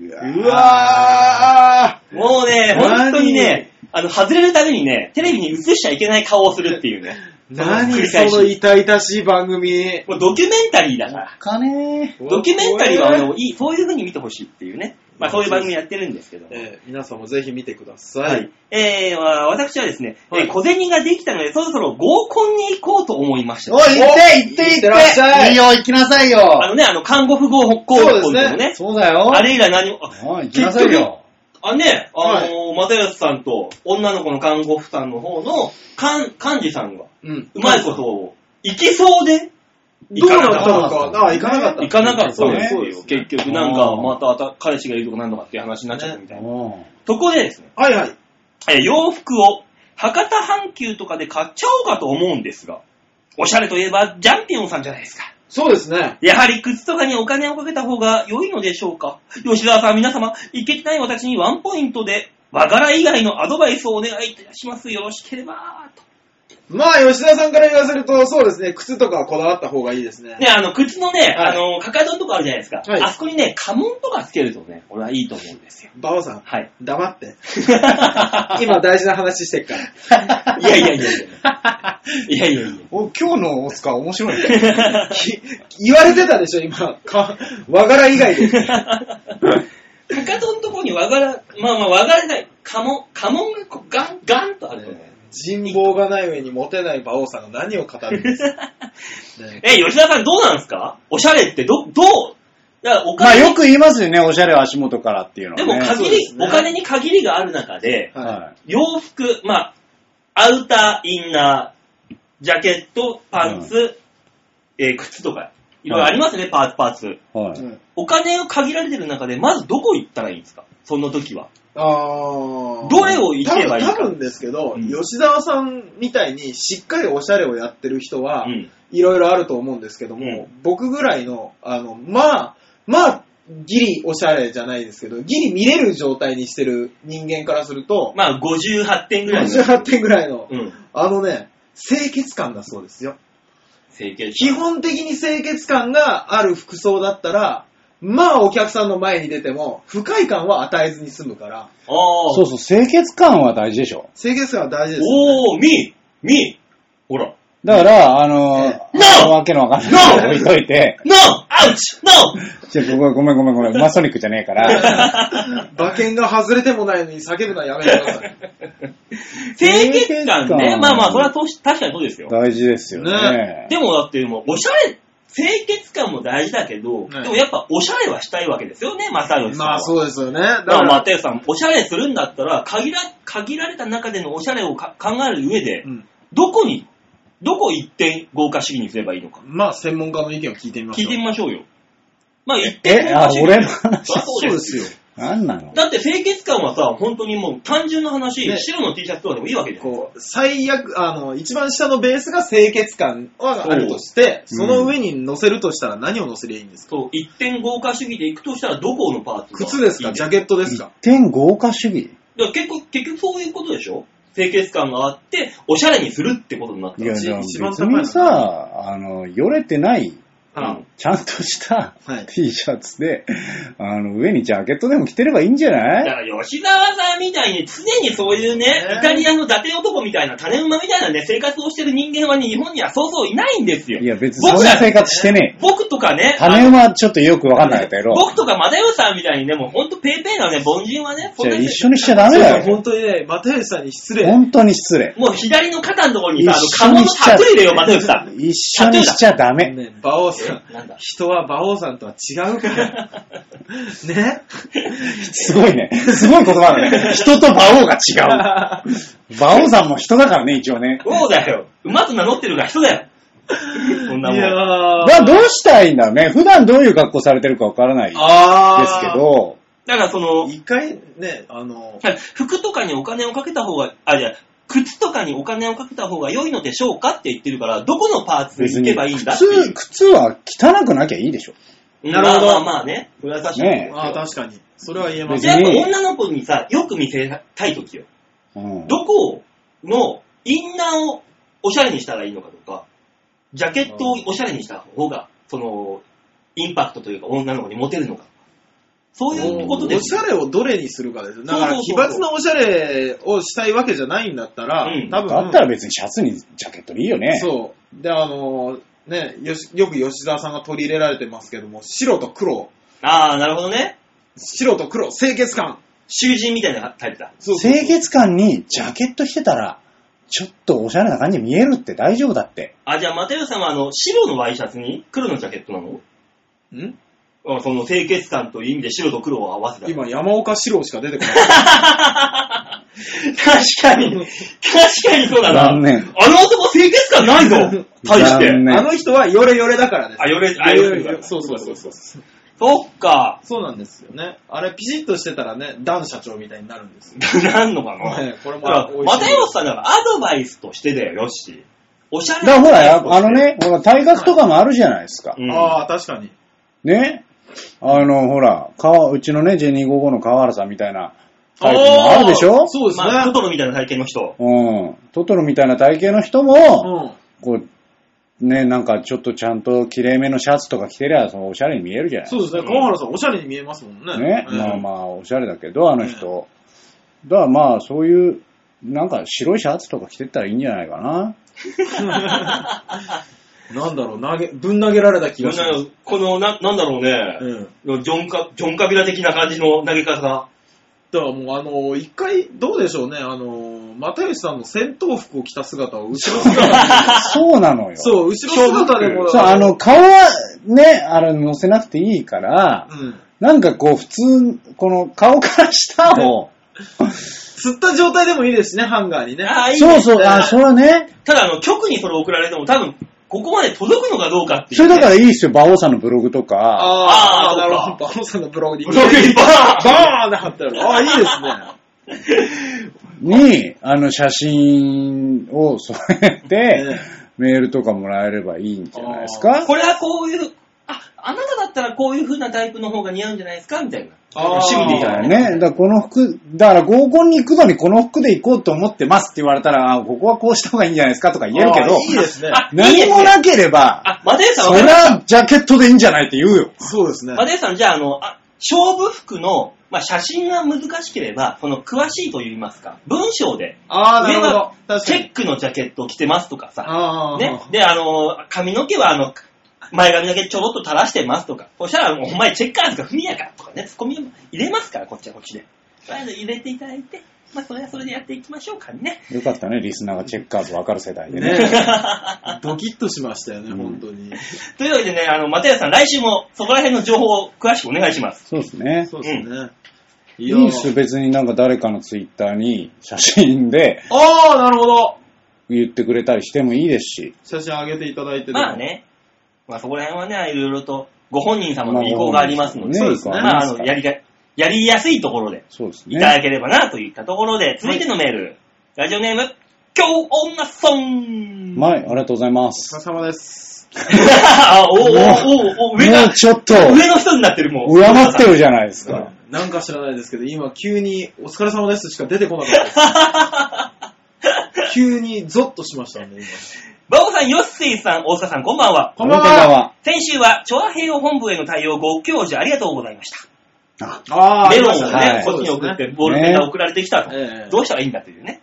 うわ
もうね、
何
本当にね、あの、外れるためにね、テレビに映しちゃいけない顔をするっていうね。
ー、
その繰
何
り返し
その痛々しい番組。
もうドキュメンタリーだから。
金
ドキュメンタリーはあのいい、そういう風に見てほしいっていうね。まあそういう番組やってるんですけど。
えー皆さんもぜひ見てください。
はい。えー、わ私はですね、
はい
えー小銭ができたので、そろそろ合コンに行こうと思いました。
おい、行って、行って、行って。
行ってらっしゃい
いいよ、行きなさい
あ
よ。
のね、あの、看護婦合コン
そうですね
のね、
そうだよ。
あれ以来何も、あ
行きなさいよ。
あね、あのー、又吉さんと女の子の看護婦さんの方の、かん、幹事さんが、
うん。
うまいことを、行きそうで、
どうなったの
行かなかった
か。ああ、行かなかった。
行かなかったんです
そう
よ。
です
結局、なんか、また彼氏がいるとかなんとかっていう話になっちゃったみたいな。
うん
そこでですね、
はいはい。
えー洋服を博多阪急とかで買っちゃおうかと思うんですが、おしゃれといえばジャンピオンさんじゃないですか。
そうですね。
やはり靴とかにお金をかけた方が良いのでしょうか吉沢さん、皆様、いけてない私にワンポイントで、和柄以外のアドバイスをお願いいたします。よろしければ、と。
まあ、吉田さんから言わせると、そうですね。靴とかはこだわった方がいいですね。
ね、あの、靴のね、
はい
あの、かかととかあるじゃないですか。
はい
あそこにね、家紋とかつけるとね、俺はいいと思うんですよ。
バオさん、
はい。
黙って。今大事な話してっから。
いやいやいやいや。いやいやいや。
お今日のオスカー面白いね。
き 言われてたでしょ、今。か和柄以外で。
かかとのとこに和柄、まあまあ和柄ない、家紋、家紋がこうガン、ガンとあるとね。
人望がない上にモテない馬王さんが何を語るんです？か、ね
え、吉田さんどうなんですか？おしゃれってど、どう、だからお
まあ
金に、
よく言いますよね、おしゃれは足元からっていうのは、
で
ね。
も限り、
そうですね
お金に限りがある中で、
は
は
洋服、まあ、アウター、インナー、ジャケット、パンツ、えー靴とか、いろいろありますね、パーツ、パーツ。
い。はい。
い。うん
お金を限られてる中で、まずどこ行ったらいいんですか？その時は。
あー
どれを行けばいいか
多分多分ですけど、
うん
吉沢さんみたいにしっかりおしゃれをやってる人は、
うん。
いろいろあると思うんですけども、
うん
僕ぐらいの、あの、まあ、まあ、ギリおしゃれじゃないですけど、ギリ見れる状態にしてる人間からすると、
まあ、58点ぐらいの。
58点ぐらいの、
うん。
あのね、清潔感だそうですよ。
清潔。
基本的に清潔感がある服装だったら、まあお客さんの前に出ても不快感は与えずに済むから、
ああ。
そうそう、清潔感は大事でしょ。
清潔感は大事です、ね。
おー、みみほら。
だから、あの、
え
あのわけのわかんないの置いといて、
No! アウチ No!
じゃあごめんごめんごめんごめん、マソニックじゃねえから、
馬券が外れてもないのに叫ぶのはやめてください。
清潔感ね。
清潔感
まあまあ、それはとし確かにそうですよ。
大事ですよね。
ね
でもだってもう、おしゃれ、清潔感も大事だけど、
ね
でもやっぱおしゃれはしたいわけですよね、正義さんは。
まあそうですよね。だ
だか、
からら、
マテウさん、おしゃれするんだったら、限ら、限られた中でのおしゃれをか考える上で、
うん
どこに、どこ一点豪華主義にすればいいのか。
まあ専門家の意見を聞いてみましょう。
聞いてみましょうよ。まあ一点
え、あ、
豪華主義。
俺の話
そりゃそうですよ。
よ。
何なの？
だって清潔感はさ、本当にもう単純な話、
ね。
白の T シャツとかでもいいわけじゃん。
こう、最悪、あの、一番下のベースが清潔感はあるとして、
そう
その上に乗せるとしたら何を乗せりゃいいんですか、
そう、一点豪華主義で行くとしたらどこのパーツが？
靴ですか？ジャケットですか？
一点豪華主義？
だから結構、結局そういうことでしょ？清潔感があって、おしゃれにするってことになったら。
い
一番
別
高いの
にさ、あの、よれてない、
あ
ちゃんとした
はい
T シャツで、あの、上にジャケットでも着てればいいんじゃ
だ
ない？
から吉沢さんみたいに常にそういうね、
ね
イタリアの伊達男みたいな種馬みたいなね、生活をしてる人間はね、日本にはそうそういないんですよ。
いや、別にそんな生活してねえ。
僕とかね、
種馬ちょっとよくわかんなかったけど、
僕とか又吉さんみたいにね、もうほんとペーペーなね、凡人はね、
じゃあ一緒にしちゃダメだよ。
本当にね、又吉さんに失礼。
本当に失礼。
もう左の肩のところにさ、あの、
一
カモのタトゥー入れよ、又吉さん。
一緒にしちゃダメ。
なんだ？
人は馬王さんとは違うから。ね？
すごいね。すごい言葉だね。人と馬王が違う。馬王さんも人だからね、一応ね。
そうだよ。馬と名乗ってるから人だよ。そんないも
や
ん。
ー。
まあどうしたらいいんだろうね。普段どういう格好されてるかわからないです
あー
け。ど、
だからその、
一回ね、あの、
服とかにお金をかけた方が、あ、じゃあ靴とかにお金をかけた方が良いのでしょうかって言ってるから、どこのパーツに行けばいいんだっていう
靴、。靴は汚くなきゃいいでしょ。
うん
なるほど
まあまあまあね。それは確かに。
ね
ああ、確かに。それは言えます
じゃあやっぱ女の子にさ、よく見せたいときよ。
うん。
どこのインナーをおしゃれにしたらいいのかとか、ジャケットをおしゃれにした方が、その、インパクトというか女の子にモテるのか。そういうことで
お
す
しゃれをどれにするかですよ。だから、奇抜なおしゃれをしたいわけじゃないんだったら、
うん
多分、
だったら別にシャツにジャケットでいいよね。
そう。で、あの、ね、よしよく吉沢さんが取り入れられてますけども、白と黒、
ああ、なるほどね。
白と黒、清潔感。
囚人みたいなタイプだ。
そうそう
清潔感にジャケット着てたら、ちょっとおしゃれな感じに見えるって大丈夫だって。
あ、じゃあ、又吉さんはあの、白のワイシャツに黒のジャケットなの？
ん？
あその清潔感という意味で白と黒を合わせた。
今、山岡四郎しか出てこない。
確かに、確かにそうだな。
残念。
あの男清潔感ないぞ対して。
あの人はヨレヨレだからです。
あ、よれ、あ、
ヨレ
よれ、
そうそうそうそう。
そっか。
そうなんですよね。あれ、ピシッとしてたらね、ダン社長みたいになるんですよ。
なんのかな
ねこれも
又吉さんだからアドバイスとしてだよ、よし。おしゃれ
だからほら、あのね、ほら、体格とかもあるじゃないですか。
うん
ああ、確かに。
ね。あの、ほら、川うちのね、ジェニー55の川原さんみたいなタイプもあるでしょ？
そうですね。
まあ、トトロみたいな体型の人。
うん。トトロみたいな体型の人も、
うん。
こう、ね、なんかちょっとちゃんと綺麗めのシャツとか着てりゃ、そのおしゃれに見えるじゃない
そうですね。川原さん、おしゃれに見えますもんね。
ね。
うん
まあまあ、おしゃれだけど、あの人。だからまあ、そういう、なんか白いシャツとか着てったらいいんじゃないかな。
なんだろう、投げ、ぶん投げられた気がす。
この、な、なんだろうね。
うん。
ジョンカ、ジョンカビラ的な感じの投げ方が。
だからもう、あの、一回、どうでしょうね、あの、又吉さんの戦闘服を着た姿を後ろ姿で、
そうなのよ。
そう、後ろ姿でも、
そう、あの、顔は、ね、あれ載せなくていいから、
うん。
なんかこう普通、この顔から下を、
釣った状態でもいいですしね、ハンガーにね。
ああ、いい
そうそう、
ね
あ、それはね、
ただ、あの、局にそれ送られても多分、ここまで届くのかどうかっていう、
それだからいいですよ、馬王さんのブログとか、
ああ、
あー
なるほど。バオさんのブログに。
ブログにバーン
バーンって貼ってある。ああ、いいですね。
に、あの写真を添えて
ね、
メールとかもらえればいいんじゃないですか
これはこういう、あ、あなただったらこういう風なタイプの方が似合うんじゃないですかみたいな。趣味でいいからね。
だよね。だからこの服、だから合コンに行くのにこの服で行こうと思ってますって言われたら、あここはこうした方がいいんじゃないですかとか言えるけど
いいですね。
何もなければ、
あ、マデーさん
そり
わかりました
ゃジャケットでいいんじゃないって言うよ。
そうですね。
マデーさん、じゃあ、あの、あ勝負服の、まあ、写真が難しければ、その詳しいと言いますか、文章で、
ああ、なるほど。確かに。
チェックのジャケットを着てますとかさ、
ああ、
ね。で、あの、髪の毛は、あの、前髪だけちょろっと垂らしてますとか、そしたら、お前チェッカーズかフミヤかとかね、ツッコミ入れますから、こっちはこっちで。とりあえず入れていただいて、まあ、それはそれでやっていきましょうかね。
よかったね、リスナーがチェッカーズ分かる世代でね。
ね ドキッとしましたよね、
うん
本当に。
というわけでね、あの、又吉さん、来週もそこら辺の情報を詳しくお願いします。
そうですね。
そうですね。い
いいんですよ、別になんか誰かのツイッターに写真で
ああ、なるほど。
言ってくれたりしてもいいですし。
写真上げていただいてでも
まあ。ね、まあそこら辺はね、いろいろとご本人様の意向がありますので、
ね、
そうですね
まあ、あの、やりが、やりやすいところで
そうです
いただ
ね。
ければなといったところで、続いてのメール、ラジオネーム、今日女ソン
はい、ありがとうございま
お
す。
疲れ様です。
あおおおおお上が
もう、ちょっと、
上の人になってるもん。
敬ってるじゃないですか。
なんか知らないですけど、今急にお疲れ様ですしか出てこなかったです。急にゾッとしましたね、今。
バオさん、ヨッセイさん、大塚さん、こんばんは。
こんばんは
先週は、チョア平和本部への対応ご教授ありがとうございました。
あ、
ああ、
メロンをね、
はい
こっちに送って、ボールペンが送られてきたと。
ええ
どうしたらいいんだというね。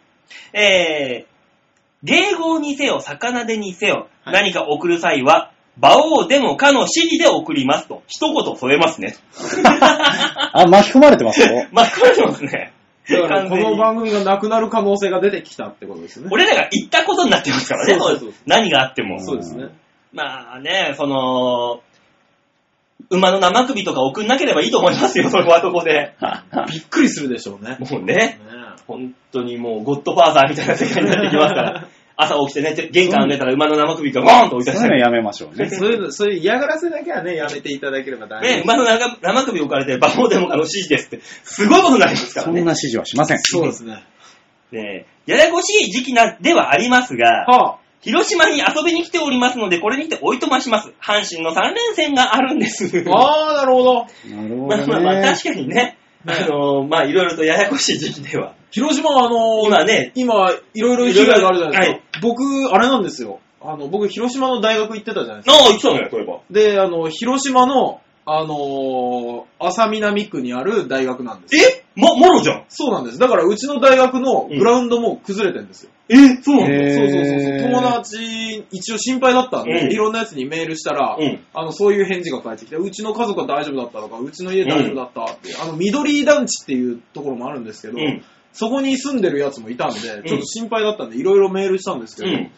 えー、芸語にせよ、魚でにせよ、
はい
何か送る際は、馬王でもかの指示で送りますと、一言添えますね。
あ、巻き込まれてますよ。
まあ、これてますね。
だからこの番組がなくなる可能性が出てきたってことですね。
俺らが言ったことになってますからね、
そうそうそう
何があっても。
そうですね。
まあね、その、馬の生首とか送んなければいいと思いますよ、そこは そこで。
びっくりするでしょうね。
もうね、
ね
本当にもうゴッドファーザーみたいな世界になってきますから。朝起きてね、玄関開けたら馬の生首がボーンと置いて。
そういうのやめましょうね。
そういうの、そういう嫌がらせだけはね、やめていただければ大丈夫
ね、
です。
馬の生生首置かれて、馬王でもあの指示ですって、すごいことになりますからね。
そんな指示はしません。
そうですね。
ねややこしい時期な、ではありますが、
は
広島に遊びに来ておりますので、これにておいとまします。阪神の3連戦があるんです。
あ、ああ、なるほど。
なるほど
まあまあまあ、
ね。
確かにね、あのーまあいろいろとややこしい時期では。
広島はあのー
今ね
今、いろいろ被害があるじゃないですか。
いろいろ
僕、あれなんですよ。あの、僕、広島の大学行ってたじゃないですか。
ああ、言ってたね、そういえば。
で、あの、広島の、あのー、浅南区にある大学なんですよ。
え？も、もろじゃん。
そうなんです。だから、うちの大学のグラウンドも崩れてるんですよ。
えそうなの
へー
そうそうそうそう。友達、一応心配だったんで、
うん
いろんなやつにメールしたら、
うん
あの、そういう返事が返ってきて、うちの家族は大丈夫だったとか、うちの家大丈夫だったって、あの、緑団地っていうところもあるんですけど、
うん。
そこに住んでるやつもいたんで、ちょっと心配だったんで、いろいろメールしたんですけど、
うん。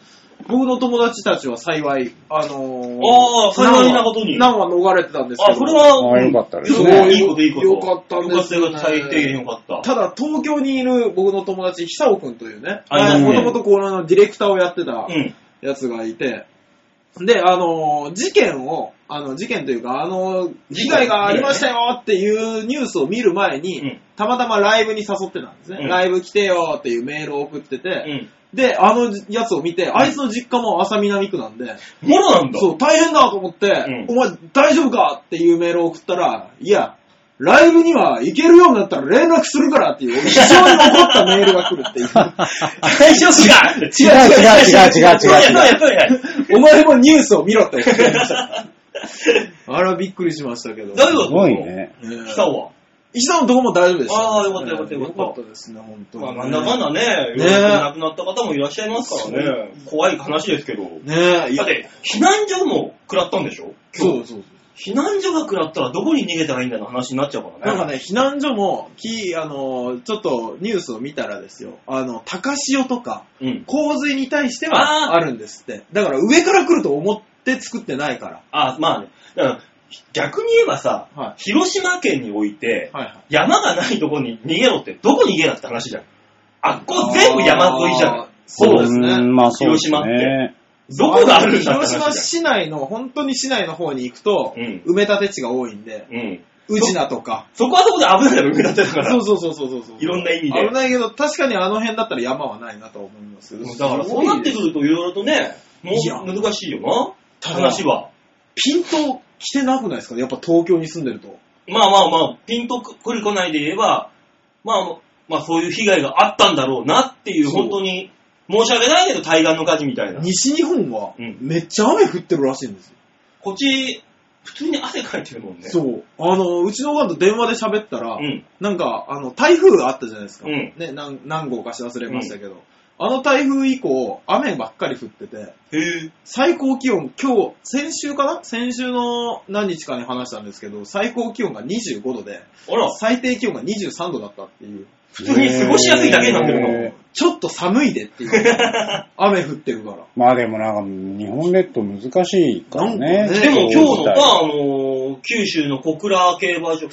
僕の友達たちは幸い、あのー、
あー幸いなことに
難は逃れてたんですけど、
あ、それは、
ああ、よかったですね。
いいこといいこと。
よかったんですよね
最低限よかった。
ただ、東京にいる僕の友達、久尾くんというね、もともとこのディレクターをやってた
うん。
やつがいて、で、あのー、事件を、あの、事件というか、あのー、被害がありましたよっていうニュースを見る前に、
うん
たまたまライブに誘ってたんですね。
うん
ライブ来てよっていうメールを送ってて、
うん。
で、あのやつを見て、あいつの実家も浅南区なんで、
もろなんだ。
そう、大変だと思って、
うん
お前大丈夫かっていうメールを送ったら、いや、ライブには行けるようになったら連絡するからっていう、非常に怒ったメールが来るっていう。
大丈夫か？違う
違う違う違う違う違う
お前もニュースを見ろって送ってました。あれはびっくりしましたけど。
大丈夫
すごいね。
ええ
久は。
石田のとこも大丈夫でした。
ああよかったよかったよかった
よかったですね、本当に。
まあ、なんだかんだね、
ね
亡くなった方もいらっしゃいますからね。怖い話ですけど。
ねえ、
だって、避難所も食らったんでしょ？
そうそうそう。
避難所が食らったらどこに逃げたらいいんだの話になっちゃうからね。
なんかね、避難所も、き、あの、ちょっとニュースを見たらですよ、あの、高潮とか、
うん。
洪水に対してはあるんですって。だから上から来ると思っって作ってないから。
あ、まあね。だから逆に言えばさ、
は
広島県において、
はいはい。
山がないとこに逃げろって、どこに逃げなって話じゃん。あっこ全部山沿いじゃん。
そうですね
んまあそうです
広島って
ね。
どこがあるんだって
広島市内の、本当に市内の方に行くと、
うん
埋め立て地が多いんで。
うん。
宇治なとか。
そこはそこで危ないだろ、埋め立てだから。
そうそうそうそうそうそう。
いろんな意味で
危ないけど、確かにあの辺だったら山はないなと思いますけど。
だからそうなってくるといろいろとね、も
いや
う難しいよな。
ただ
話は。
ピンと来てなくないですか？やっぱ東京に住んでると。
まあまあまあ、ピンとくる来ないで言えば、まあ、まあそういう被害があったんだろうなっていう、
そう
本当に申し訳ないけど対岸の火事みたいな。
西日本は
うん
めっちゃ雨降ってるらしいんですよ。
こっち、普通に汗かいてるもんね。
そう。あの、うちのおかんと電話で喋ったら、
うん。
なんか、あの、台風あったじゃないですか。
うん
ね、何何号かし忘れましたけど、あの台風以降、雨ばっかり降ってて。最高気温、今日、先週かな？先週の何日かに話したんですけど、最高気温が25度で、
あら、
最低気温が23度だったっていう。
普通に過ごしやすいだけなんだけど。
へ
ちょっと寒いでっていう。雨降ってるから。
まあでもなんか、日本列島難しいからね。
でも今日のさ、
さ、
あのー九州の小倉競馬場、小倉は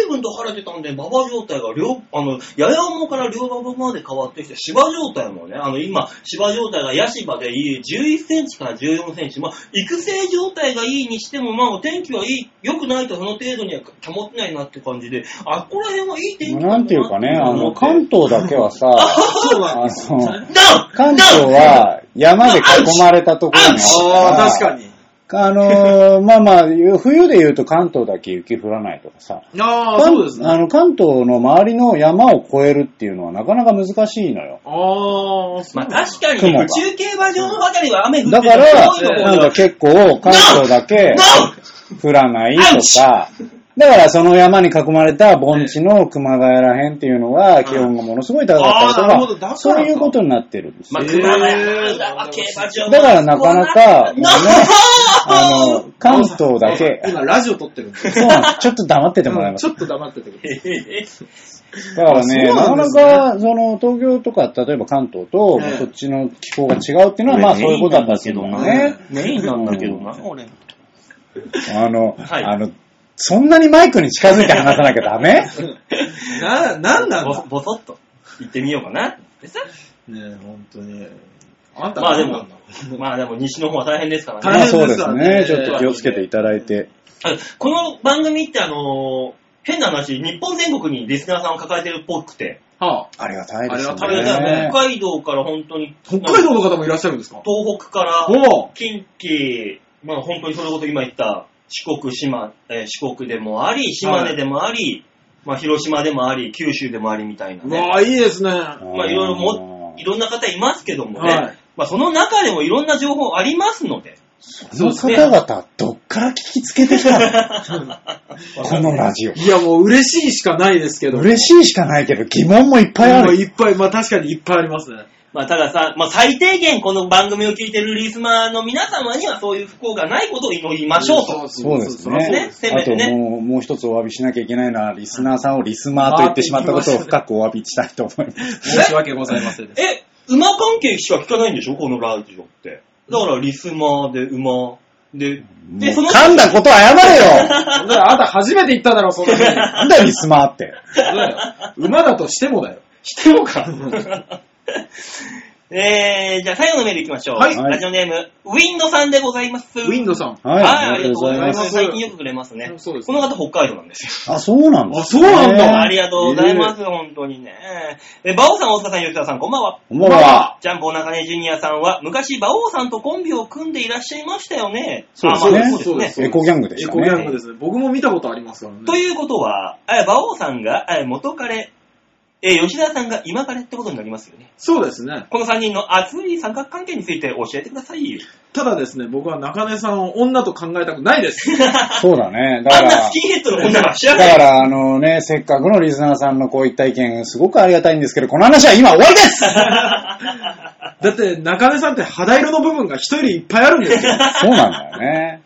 随分と晴れてたんで、馬場状態が両、あの、八重山から両馬場まで変わってきて、芝状態もね、あの、今、芝状態がヤシバでいい、11センチから14センチ、まあ、育成状態がいいにしても、まあ、お天気はいい、良くないとその程度には保てないなって感じで、あっこら辺はいい天気だ
なんていうかね、あの、関
東
東だけはさ、
そうなん
あ
ですよ。
の、
な
関東は山で囲まれたところにあ
あ、確かに。
あのー まあまあ、冬で言うと関東だけ雪降らないとかさ。
ああ、
関
そうですね。
あの関東の周りの山を越えるっていうのはなかなか難しいのよ。
ああ、
まあ確かにね、
雲が
宇宙競馬場のあたりは雨降ってて
だから、なんか結構関東だけ!降らないとか、だからその山に囲まれた盆地の熊谷ら辺っていうのは気温がものすごい高かったりとか、そういうことになってるんですよ
まあ、。
えー
熊谷競馬場
だからなかなか、ね、
な
あの、関東だけ、
今、ラジオ撮ってるんで。
そう。ちょっと黙っててもらいます
ちょ。っと黙っててください。
だからね、
あ
なかなか、その、東京とか、例えば関東と、
ええ
こっちの気候が違うっていうのは、まあそういうことだったけどね。
メインなんだけどな、俺。
あの、
はい
あの、そんなにマイクに近づいて話さなきゃダメ？
な、なんなん
ぼ
だ？
ぼそっと言ってみようかなってさ。
ねえ、本当に。あんた
まあでもまあでも西の方は大変ですから
大
ね。
まあそうです
変ですからね
ね。ちょっと気をつけていただいて。
あこの番組ってあのー変な話、日本全国にリスナーさんを抱えてるっぽくて、
はあ、
ありがたいです
ありがた
あれだ
ね。
北海道から本当に、
北海道の方もいらっしゃるんですか？
東北から。近畿、まあ本当にそれこそ今言った四国、島、えー四国でもあり、島根でもあり、まあ広島でもあり、九州でもありみたいなね。
うわあ、いいですね。
まあいろいろも、いろんな方いますけどもね。
はい
まあその中でもいろんな情報ありますので。
その方々、どっから聞きつけてきたの？このラジオ。
いや、もう嬉しいしかないですけど。
嬉しいしかないけど、疑問もいっぱいあ
もう
る。
いっぱい、まあ確かにいっぱいありますね。
まあたださ、まあ最低限この番組を聞いてるリスナーの皆様にはそういう不幸がないことを祈りましょうと。
そうですね。
ねせめ
あともう、もう一つお詫びしなきゃいけないのは、リスナーさんをリスマーと言ってしまったことを深くお詫びしたいと思います。
申し訳ございませんです。
え、馬関係しか聞かないんでしょ？このラジオって。だからリスマーで馬で、で、その、
噛んだこと謝れよ
だからあんた初めて言っただろ、そんな風に
なんだよリスマーって。
そうだよ馬だとしてもだよ。
してもか。えー、じゃあ最後のメール行きましょう。
はい
ラジオネーム、ウィンドさんでございます。
ウィンドさん。
はい、
はい、
ありがとうございます。
ます
最近よくくれますね。
そうです
この方北海道なんですよ。
あ、そうなんだ、
あそうなんだ
ありがとうございます、本当にね。え、馬王さん、大塚さん、吉田さん、こんばんは。
こんばんは。
ジャンボ中根ジュニアさんは、昔、馬王さんとコンビを組んでいらっしゃいましたよね。
そうですね
あまあそうですね。
エコギャングでした
エコギャン
ね。
グですね。僕も見たことありますからね。
ということは、え馬王さんがえ元彼、え吉田さんが今彼ってことになりますよね。
そうですね。
この3人の熱い三角関係について教えてください。
ただですね、僕は中根さんを女と考えたくないです。
そうだね。だから
あんなス、キンヘッドの女が知らない。
だから、あのね、せっかくのリスナーさんのこういった意見、すごくありがたいんですけど、この話は今終わりです
だって中根さんって肌色の部分が人よりいっぱいあるんですよ。
そうなんだよね。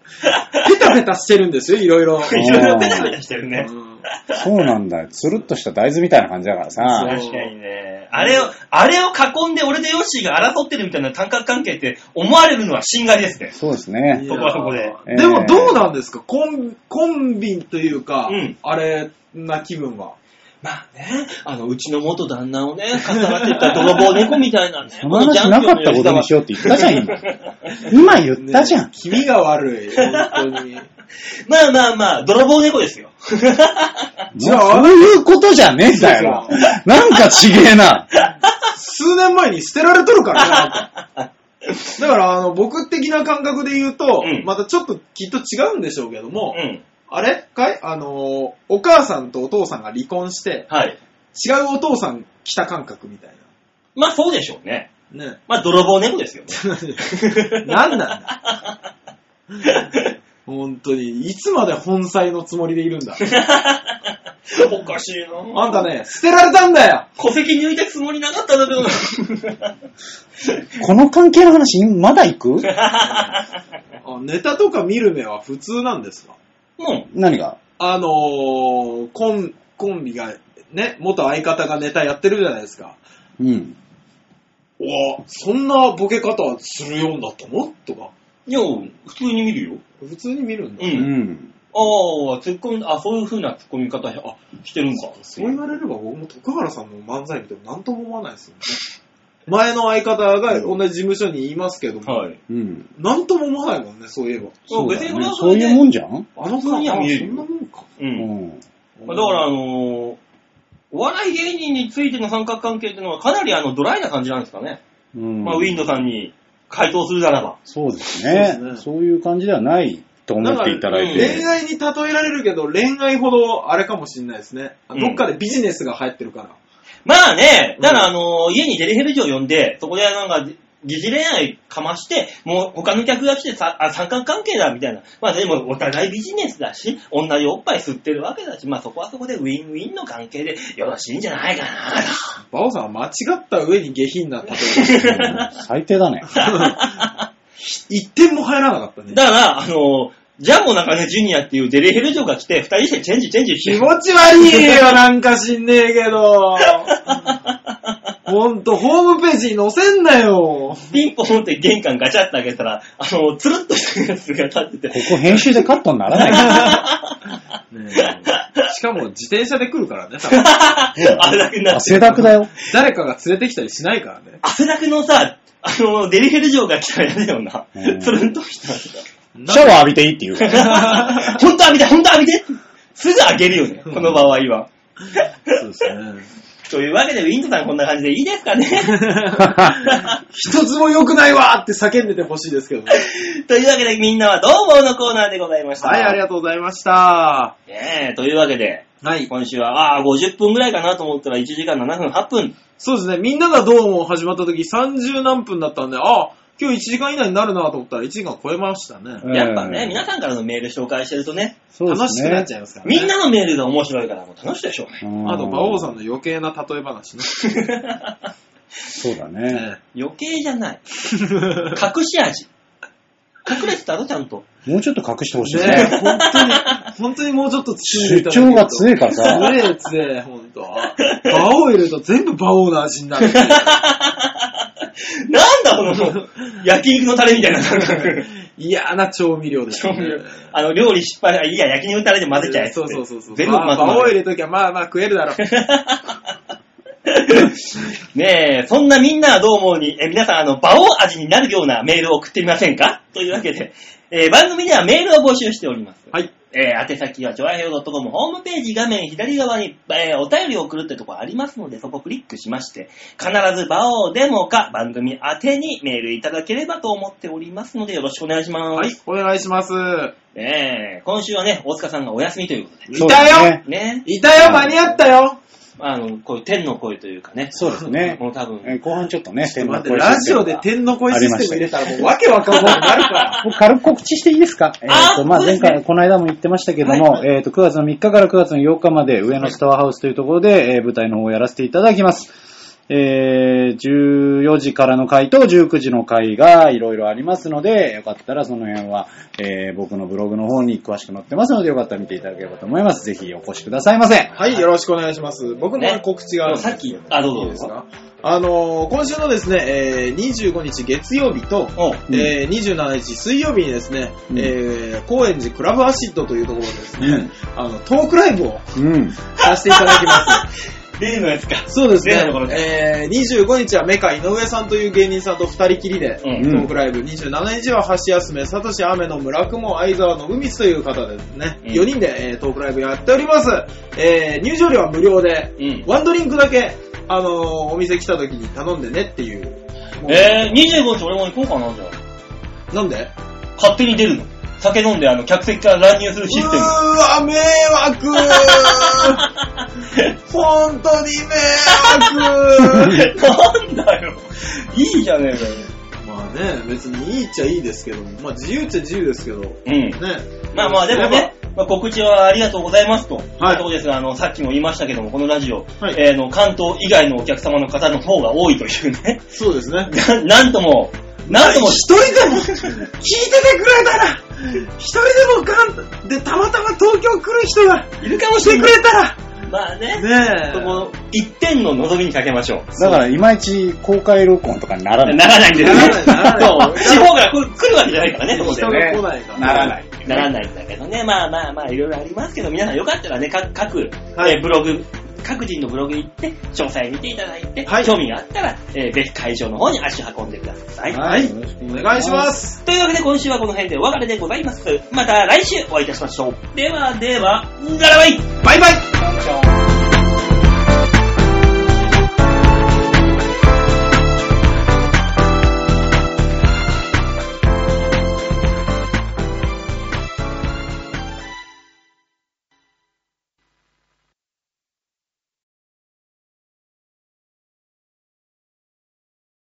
ペタペタしてるんですよ、いろいろ。
いろいろペタペタしてるね。
うん
そうなんだよ。つるっとした大豆みたいな感じだからさ。
確かにね。あれを、あれを囲んで俺とヨッシーが争ってるみたいな感覚関係って思われるのは心外ですね。
そうですね。
そこはそこで
えー
でもどうなんですか？コンコンビというか、
うん
あれな気分は。
まあね、あの、うちの元旦那をね、かっさらってった泥棒猫みたいなね。
その話なかったことにしようって言ったじゃん、今。今言ったじゃん
ね。気味が悪い、本当に。
まあまあまあ、泥棒猫ですよ。
じゃあ
そういうことじゃねえんだよ。なんかちげえな。
数年前に捨てられとるからね。だから、あの、僕的な感覚で言うと、
うん
またちょっときっと違うんでしょうけども、
うん。
あれ？かい？あの、お母さんとお父さんが離婚して、
はい。
違うお父さん来た感覚みたい
まあそうでしょうね。
な。ね。
まあ泥棒猫ですよね。
何なんだ？本当に、いつまで本妻のつもりでいるんだ？
おかしいな
あんたね、捨てられたんだよ
戸籍抜いたつもりなかったんだけどな。
この関係の話、まだ行く？
あネタとか見る目は普通なんですか？
うん。
何が？
あのー、コン、コンビが、ね、元相方がネタやってるじゃないですか。
うん。
うわそんなボケ方するようになったの？とか。
いや、普通に見るよ。
普通に見るんだ。
う。
うんん。
ああ、突っ込んあ、そういう風な突っ込み方、あ、してるんか。
そう言われれば僕も徳原さんの漫才見ても何とも思わないですよね。前の相方が同じ事務所にいますけども、
はい。
うん。
何とも思わないもんね、そういえば。
そうだ
別に
そういうもんじゃん？
あの
普通には見える
そんなもんか。
う。
うんん。
まあだから、あのーお笑い芸人についての三角関係っていうのはかなりあのドライな感じなんですかね。
うん
まあ、ウィンドさんに回答するならば。
そうです
そうですね
ね。そういう感じではないと思っていただい
だから
て。
恋愛に例えられるけど、恋愛ほどあれかもしれないですね。
うん
どっかでビジネスが入ってるから。
まあね、だからあのー家にデリヘル嬢呼んで、そこでなんか、疑似恋愛かまして、もう他の客が来てさ、あ、三角関係だみたいな。まあでもお互いビジネスだし、同じおっぱい吸ってるわけだし、まあそこはそこでウィンウィンの関係でよろしいんじゃないかなと。
バオさんは間違った上に下品な例え
最低だね。
一点も入らなかったね。
だから、あのージャンボ中根ジュニアっていうデリヘル嬢が来て、二人してチェンジチェンジして。
気持ち悪いよ、なんか知んねえけど。ほんと、ホームページに載せんなよ。
ピンポンって玄関ガチャって開けたら、あの、つるっとしたやつが立ってて、
ここ編集でカットにならないか
ねえしかも自転車で来るからね、多分
あれだけにな
ら。
って
汗だくだよ。
誰かが連れてきたりしないからね。
汗だくのさ、あの、デリヘル嬢が来たら嫌だよな
う。ん
つるんとした。
シャワー浴びていいって言うから。
ほんと浴びて、ほんと浴びてすぐ開けるよね、この場合は。
そうですね。
というわけで、ウィンドさんこんな感じでいいですかね
一つも良くないわーって叫んでてほしいですけどね。
というわけで、みんなはどうものコーナーでございました。
はい、ありがとうございました。
ねえ、というわけで、
はい。
今週は、ああ、50分ぐらいかなと思ったら1時間7分8分。
そうですね。みんながどうも始まった時30何分だったんで、あ今日1時間以内になるなと思ったら1時間超えましたね。
うん
やっぱね、皆さんからのメール紹介してるとね、
そうですね。
楽しくなっちゃいますからね。
みんなのメールが面白いからもう楽しいでしょうね。
うん
あと、馬王さんの余計な例え話ね。
そうだね。
余計じゃない。隠し味。隠れてたろ、ちゃんと。
もうちょっと隠してほしい
ね
ね。
本当に、本当にもうちょっと包んでい
主
ただけると
張が強いからさ。
強え強え、ほんと。馬王入れると全部馬王の味になる。
だこの、焼肉のタレみたいな感覚。
嫌な調味料ですね。
調味料あの、料理失敗、あいいや、焼肉のタレで混ぜちゃえ。
そうそうそうそう。
全部混ぜ
まあ入。れときはまあまあ食えるだろう。
ねえ、そんなみんなはどう思うに、え皆さん、あの、馬王味になるようなメールを送ってみませんか？というわけで、えー番組ではメールを募集しております。
はい。
えー宛先は、ちょわへよ .com ホームページ画面左側に、えーお便りを送るってところありますので、そこをクリックしまして、必ず場をデモか番組宛てにメールいただければと思っておりますので、よろしくお願いします。
はい、お願いします。
ねえ今週はね、大塚さんがお休みということ
い
そう
たよ
ね
いたよ間に合ったよ
あの、こういう天の声というかね、
そうですね。
もう多分、
えー後半ちょっとね、天の声
ラジオで天の声システム入れたらもうわけわかんなくなるから。
もう軽く告知していいですか？えっ、
あ
と、まあ、前回、この間も言ってましたけども、えっ、と、9月の3日から9月の8日まで、上野スタワーハウスというところで、えー舞台の方をやらせていただきます。えー、14 4時からの回と19時の回がいろいろありますので、よかったらその辺は、えー僕のブログの方に詳しく載ってますので、よかったら見ていただければと思います。ぜひお越しくださいませ。
はい、よろしくお願いします。僕も
ね
告知があるんです
さっきあどうぞ
いいですか？あのー今週のですね、えー25日月曜日と、
お
えー27日水曜日にですね、
うん
えー高円寺クラブアシッドというところでですね、
うん
あの、トークライブを
うん。
させていただきます。
例のやつか。
そうですねえー、25日はメカ井上さんという芸人さんと二人きりで、
うん
トークライブ。27日は橋休め、サトシ雨の村雲相沢の海津という方でですね、
うん
4人で、えートークライブやっております。えー、入場料は無料で、
うん
ワンドリンクだけ、あのーお店来た時に頼んでねっていう
えー、25日俺も行こうかな、じゃあ。
なんで？
勝手に出るの。酒飲んで、あの、客席から乱入するシステム。
うーわ、迷惑 本当に迷惑
なんだよ。いいじゃねえかよ。
まあね、別にいいっちゃいいですけど、まあ自由っちゃ自由ですけど、ね。
うん。まあまあでもね、まあ、告知はありがとうございますと。
はい
ところですが、あの、さっきも言いましたけども、このラジオ、
はい
えーの、関東以外のお客様の方の方が多いというね。
そうですね。
ななんとも、なんとも、
一人でも聞いててくれたら、一人でもガンでたまたま東京来る人が
いるかも
来てく
しれない。
れたら、
まあね。
ね
そこ、一点の望みにかけましょう。
だから、いまいち公開録音とかにならない。
ならないんですよね。地方から来るわけじゃないからね、そこで
人。が来ないから。
ならない。
ならないんだけどね。まあまあまあ、いろいろありますけど、皆さんよかったらね、か各、
はい
えーブログ、各人のブログ行って、詳細見ていただいて、
はい
興味があったら、えーぜひ会場の方に足を運んでください。
はい。お願いします。
というわけで今週はこの辺でお別れでございます。また来週お会いいたしましょう。ではでは、ガラバイ
バイバイ